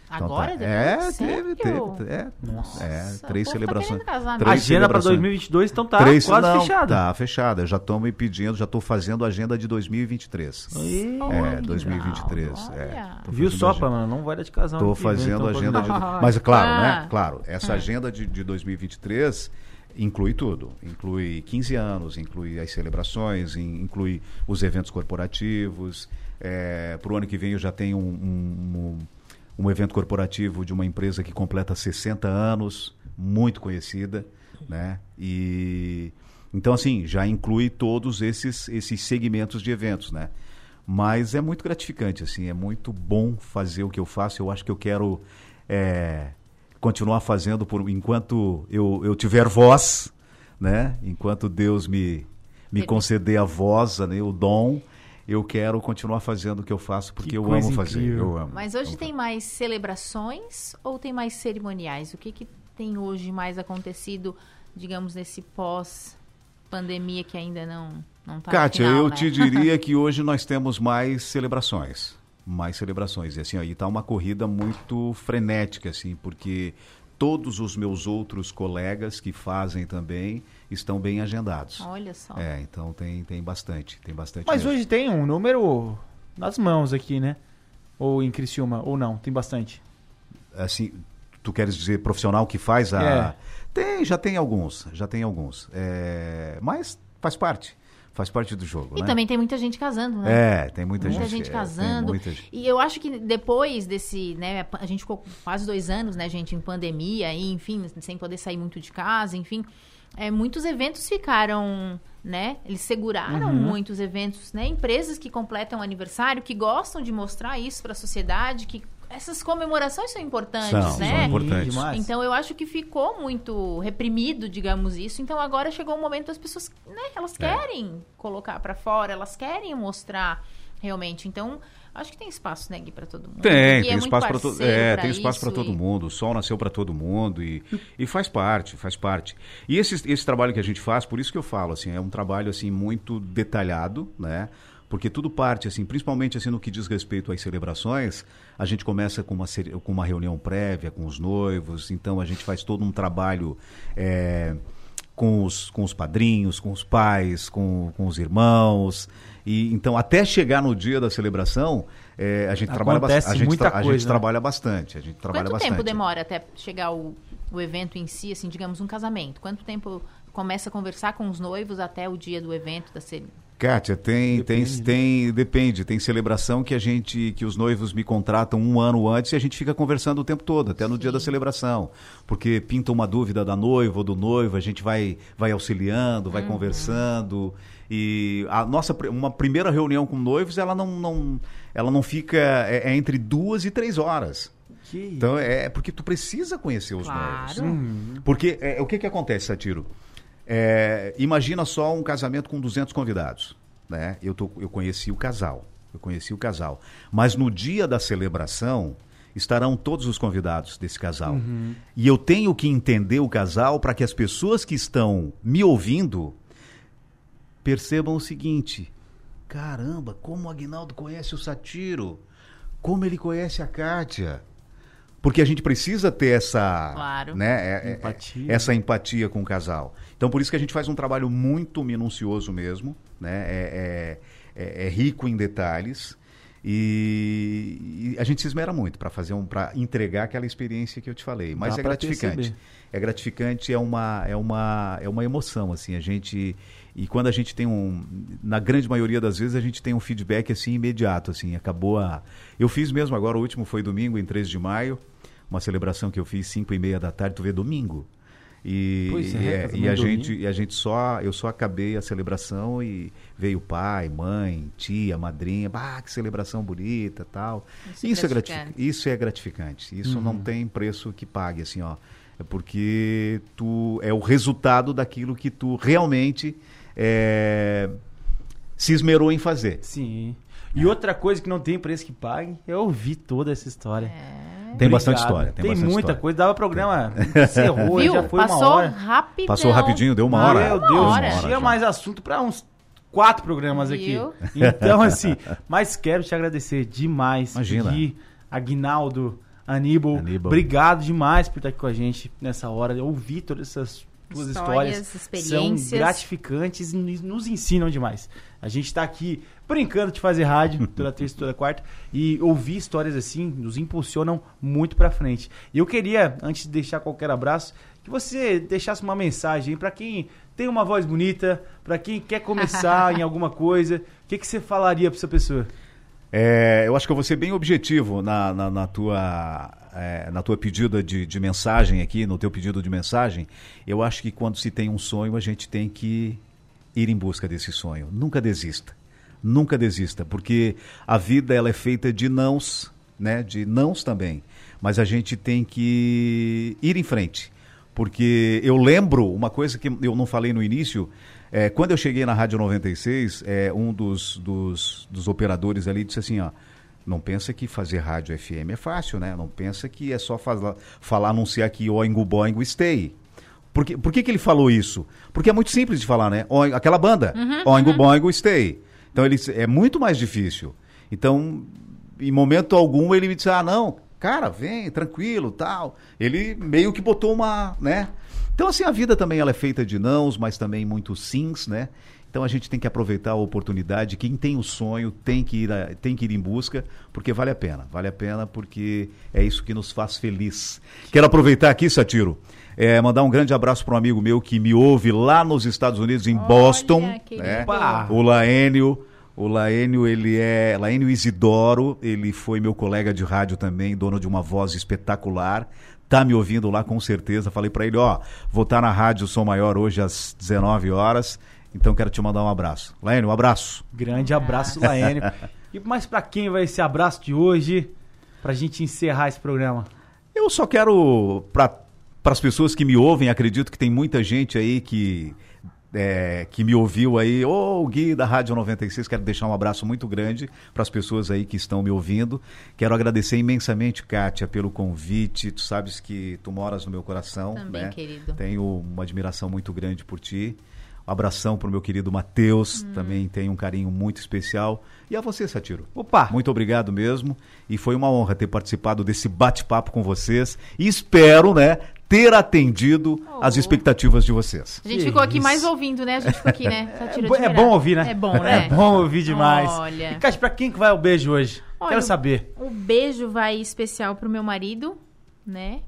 Então, Agora? tá- É, Depois? teve, teve, é, Nossa. é, três tá celebrações. casar, né? três agenda para celebrações. 2022 então tá Três- quase não, fechada. Tá fechada, já estão me pedindo, já estou fazendo a agenda de 2023. Ih, Oh, É, que 2023. legal, é. Viu só, agenda. Pamela? Não vai dar de casal. Estou fazendo então, a agenda de. pode- Mas claro, Ah. né? Claro, essa agenda de, de 2023 inclui tudo. Inclui 15 anos, inclui as celebrações, in- inclui os eventos corporativos. Para o ano que vem eu já tenho um, um, um evento corporativo de uma empresa que completa 60 anos, muito conhecida, né? E então assim já inclui todos esses esses segmentos de eventos, né? Mas é muito gratificante, assim, é muito bom fazer o que eu faço. Eu acho que eu quero é, continuar fazendo por enquanto eu, eu tiver voz, né? Enquanto Deus me, me conceder a voz, né? o dom, eu quero continuar fazendo o que eu faço porque Que eu amo fazer. incrível. Eu amo. Mas hoje Amo tem mais celebrações ou tem mais cerimoniais? O que, que tem hoje mais acontecido, digamos, nesse pós-pandemia que ainda não, não tá no Kátia, final, eu né? te diria que hoje nós temos mais celebrações. Mais celebrações. E assim, aí tá uma corrida muito frenética, assim, porque todos os meus outros colegas que fazem também estão bem agendados. Olha só. É, então tem, tem bastante, tem bastante. Mas mesmo. hoje tem um número nas mãos aqui, né? Ou em Criciúma, ou não, tem bastante. assim, tu queres dizer profissional que faz a. É. Tem, já tem alguns, já tem alguns. É, Mas faz parte. Faz parte do jogo. E né? também tem muita gente casando, né? É, tem muita, Muita gente, gente é, tem casando. muita gente. E eu acho que depois desse, né, a gente ficou quase dois anos, né, gente, em pandemia, e, enfim, sem poder sair muito de casa, enfim. É, muitos eventos ficaram, né? Eles seguraram Uhum. muitos eventos, né? Empresas que completam aniversário, que gostam de mostrar isso para a sociedade, que essas comemorações são importantes, São, né? são importantes. Então eu acho que ficou muito reprimido, digamos isso. Então agora chegou o momento das pessoas, né, elas É. querem colocar pra fora, elas querem mostrar realmente. Então, acho que tem espaço, né, Gui, pra todo mundo. Tem, é tem muito espaço para todo, é, pra tem espaço para isso todo e- mundo. O sol nasceu para todo mundo e, e faz parte, faz parte. E esse, esse trabalho que a gente faz, por isso que eu falo assim, é um trabalho assim muito detalhado, né? Porque tudo parte assim, principalmente assim no que diz respeito às celebrações, a gente começa com uma com uma reunião prévia com os noivos, então a gente faz todo um trabalho é, com os, com os padrinhos, com os pais, com, com os irmãos. E então até chegar no dia da celebração, é, a gente trabalha bastante. A gente, muita tra- a coisa, gente né? trabalha bastante. A gente trabalha Quanto bastante. tempo demora até chegar o, o evento em si, assim, digamos, um casamento? Quanto tempo começa a conversar com os noivos até o dia do evento da cerimônia? Kátia, tem, Depende, tem, né? tem, depende. Tem celebração que a gente, que os noivos me contratam um ano antes e a gente fica conversando o tempo todo, até no dia da celebração, porque pinta uma dúvida da noiva ou do noivo, a gente vai, vai auxiliando, vai conversando e a nossa uma primeira reunião com noivos, ela não, não ela não fica é, é entre duas e três horas. Que Então é porque tu precisa conhecer os noivos. Claro. Porque é, o que, que acontece, Satiro? É, imagina só um casamento com 200 convidados. Né? Eu, tô, eu conheci o casal. Eu conheci o casal. Mas no dia da celebração estarão todos os convidados desse casal. E eu tenho que entender o casal para que as pessoas que estão me ouvindo percebam o seguinte: caramba, como o Agnaldo conhece o Satiro, como ele conhece a Kátia. Porque a gente precisa ter essa, Claro. né, é- é- Empatia. essa empatia com o casal. Então, por isso que a gente faz um trabalho muito minucioso mesmo, né? É, é- é- é rico em detalhes e, e a gente se esmera muito para fazer um, para entregar aquela experiência que eu te falei. Mas Dá é gratificante. perceber. É gratificante, é uma, é uma, é uma emoção assim. A gente e quando a gente tem um, na grande maioria das vezes a gente tem um feedback assim imediato, assim. Acabou a, eu fiz mesmo agora o último foi domingo em 3 de maio, uma celebração que eu fiz 5 e meia da tarde. Tu vê domingo. E, Pois é, e, é, e a domingo. gente e a gente só eu só acabei a celebração e veio pai, mãe, tia, madrinha, bah, que celebração bonita, tal. Isso é Isso é gratificante. gratificante. Isso é gratificante. Isso Uhum. não tem preço que pague assim, ó. É porque tu é o resultado daquilo que tu realmente é, se esmerou em fazer. Sim. E outra coisa que não tem preço que pague é ouvir toda essa história. Tem bastante Obrigado. história. Tem, Tem, bastante muita história. coisa. Dava programa, encerrou, Viu? já foi Passou uma hora. rapidão. Passou rapidinho, deu uma hora. Meu Uma Deus, hora. tinha já. mais assunto para uns quatro programas Viu? aqui. Então, assim, mas quero te agradecer demais. Imagina. Gui, Aguinaldo, Aníbal, Aníbal. obrigado demais por estar aqui com a gente nessa hora. Eu ouvi todas essas tuas Histórias, histórias. experiências. São gratificantes e nos nos ensinam demais. A gente está aqui brincando de fazer rádio toda terça e toda quarta e ouvir histórias assim nos impulsionam muito para frente. E eu queria, antes de deixar qualquer abraço, que você deixasse uma mensagem para quem tem uma voz bonita, para quem quer começar em alguma coisa. O que, que você falaria para essa pessoa? É, eu acho que eu vou ser bem objetivo na, na, na tua, é, na tua pedida de, de mensagem aqui, no teu pedido de mensagem. Eu acho que quando se tem um sonho, a gente tem que ir em busca desse sonho. Nunca desista. Nunca desista, porque a vida ela é feita de nãos, né? De nãos também. Mas a gente tem que ir em frente. Porque eu lembro uma coisa que eu não falei no início. é, quando eu cheguei na Rádio 96, é, um dos, dos, dos operadores ali disse assim: ó, não pensa que fazer rádio FM é fácil, né? Não pensa que é só falar, falar anunciar aqui Oingo Boingo Stay. Por que, por que, que ele falou isso? Porque é muito simples de falar, né? Oing- aquela banda, Oingo Boingo Stay. Então ele é muito mais difícil. Então, em momento algum, ele me disse: ah, não, cara, vem, tranquilo, tal. Ele meio que botou uma, né? Então, assim, a vida também ela é feita de nãos, mas também muito sims, né? Então a gente tem que aproveitar a oportunidade. Quem tem o sonho tem que ir, a- tem que ir em busca, porque vale a pena. Vale a pena porque é isso que nos faz feliz. Quero aproveitar aqui, Satiro, é, mandar um grande abraço para um amigo meu que me ouve lá nos Estados Unidos, em Olha, Boston. Né? O Laênio. O Laênio, ele é. Laênio Isidoro, ele foi meu colega de rádio também, dono de uma voz espetacular. Tá me ouvindo lá com certeza. Falei para ele, ó, vou estar na Rádio Som Maior hoje às 19 horas. Então quero te mandar um abraço. Laênio, um abraço. Grande abraço, Laênio. E mais para quem vai esse abraço de hoje, pra gente encerrar esse programa? Eu só quero, para as pessoas que me ouvem, acredito que tem muita gente aí que, é, que me ouviu aí, ô Gui da Rádio 96, quero deixar um abraço muito grande para as pessoas aí que estão me ouvindo. Quero agradecer imensamente, Kátia, pelo convite. Tu sabes que tu moras no meu coração. Também, né? querido. Tenho uma admiração muito grande por ti. Um abração pro meu querido Matheus, Hum. também tenho um carinho muito especial. E a você, Satiro. Opa! Muito obrigado mesmo. E foi uma honra ter participado desse bate-papo com vocês. E espero, né, ter atendido as Oh. expectativas de vocês. A gente Que ficou aqui isso. mais ouvindo, né? A gente ficou aqui, né? É, é bom ouvir, né? É bom, né? É bom ouvir demais. Olha. E, Cátia, pra quem que vai o beijo hoje? Olha, Quero saber. O beijo vai especial pro meu marido, né?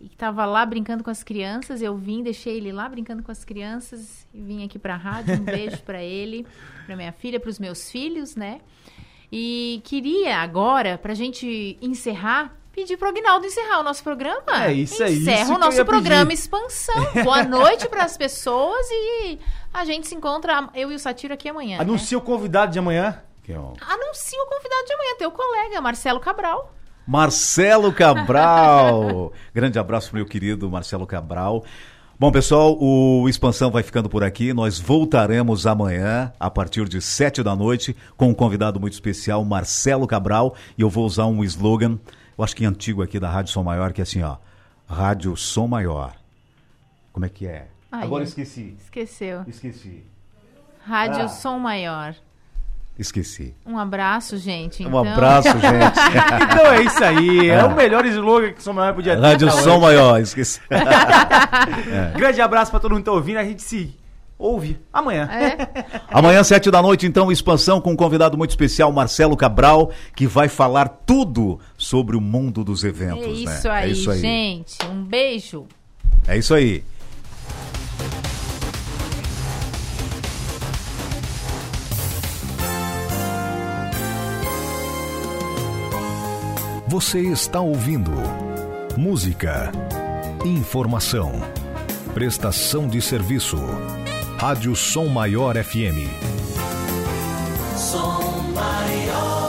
E que tava lá brincando com as crianças. Eu vim, deixei ele lá brincando com as crianças e vim aqui pra rádio. Um beijo pra ele, pra minha filha, pros meus filhos, né? E queria agora, pra gente encerrar, pedir pro Agnaldo encerrar o nosso programa. É isso aí, Encerra isso que o nosso programa pedir. Expansão. Boa noite pras pessoas e a gente se encontra, eu e o Satiro aqui amanhã. né? Anuncia o convidado de amanhã. Que é o Anuncia o convidado de amanhã, teu colega, Marcelo Cabral. Marcelo Cabral. Grande abraço meu querido Marcelo Cabral. Bom, pessoal, o Expansão vai ficando por aqui. Nós voltaremos amanhã, a partir de sete da noite, com um convidado muito especial, Marcelo Cabral. E eu vou usar um slogan, eu acho que antigo aqui da Rádio Som Maior, que é assim, ó. Rádio Som Maior. Como é que é? Ai, Agora esqueci. Esqueceu. Esqueci. Rádio Ah. Som Maior. Esqueci. Um abraço, gente. Um Então, abraço, gente. Então é isso aí. É o melhor slogan que o Som Maior podia ter. Rádio Tá Som hoje. Maior, esqueci. Grande abraço pra todo mundo que tá ouvindo. A gente se ouve amanhã. É, Amanhã, sete da noite, então, expansão com um convidado muito especial, Marcelo Cabral, que vai falar tudo sobre o mundo dos eventos. é né? isso, aí, gente. Um beijo. É isso aí. Você está ouvindo música, informação, prestação de serviço. Rádio Som Maior FM. Som maior.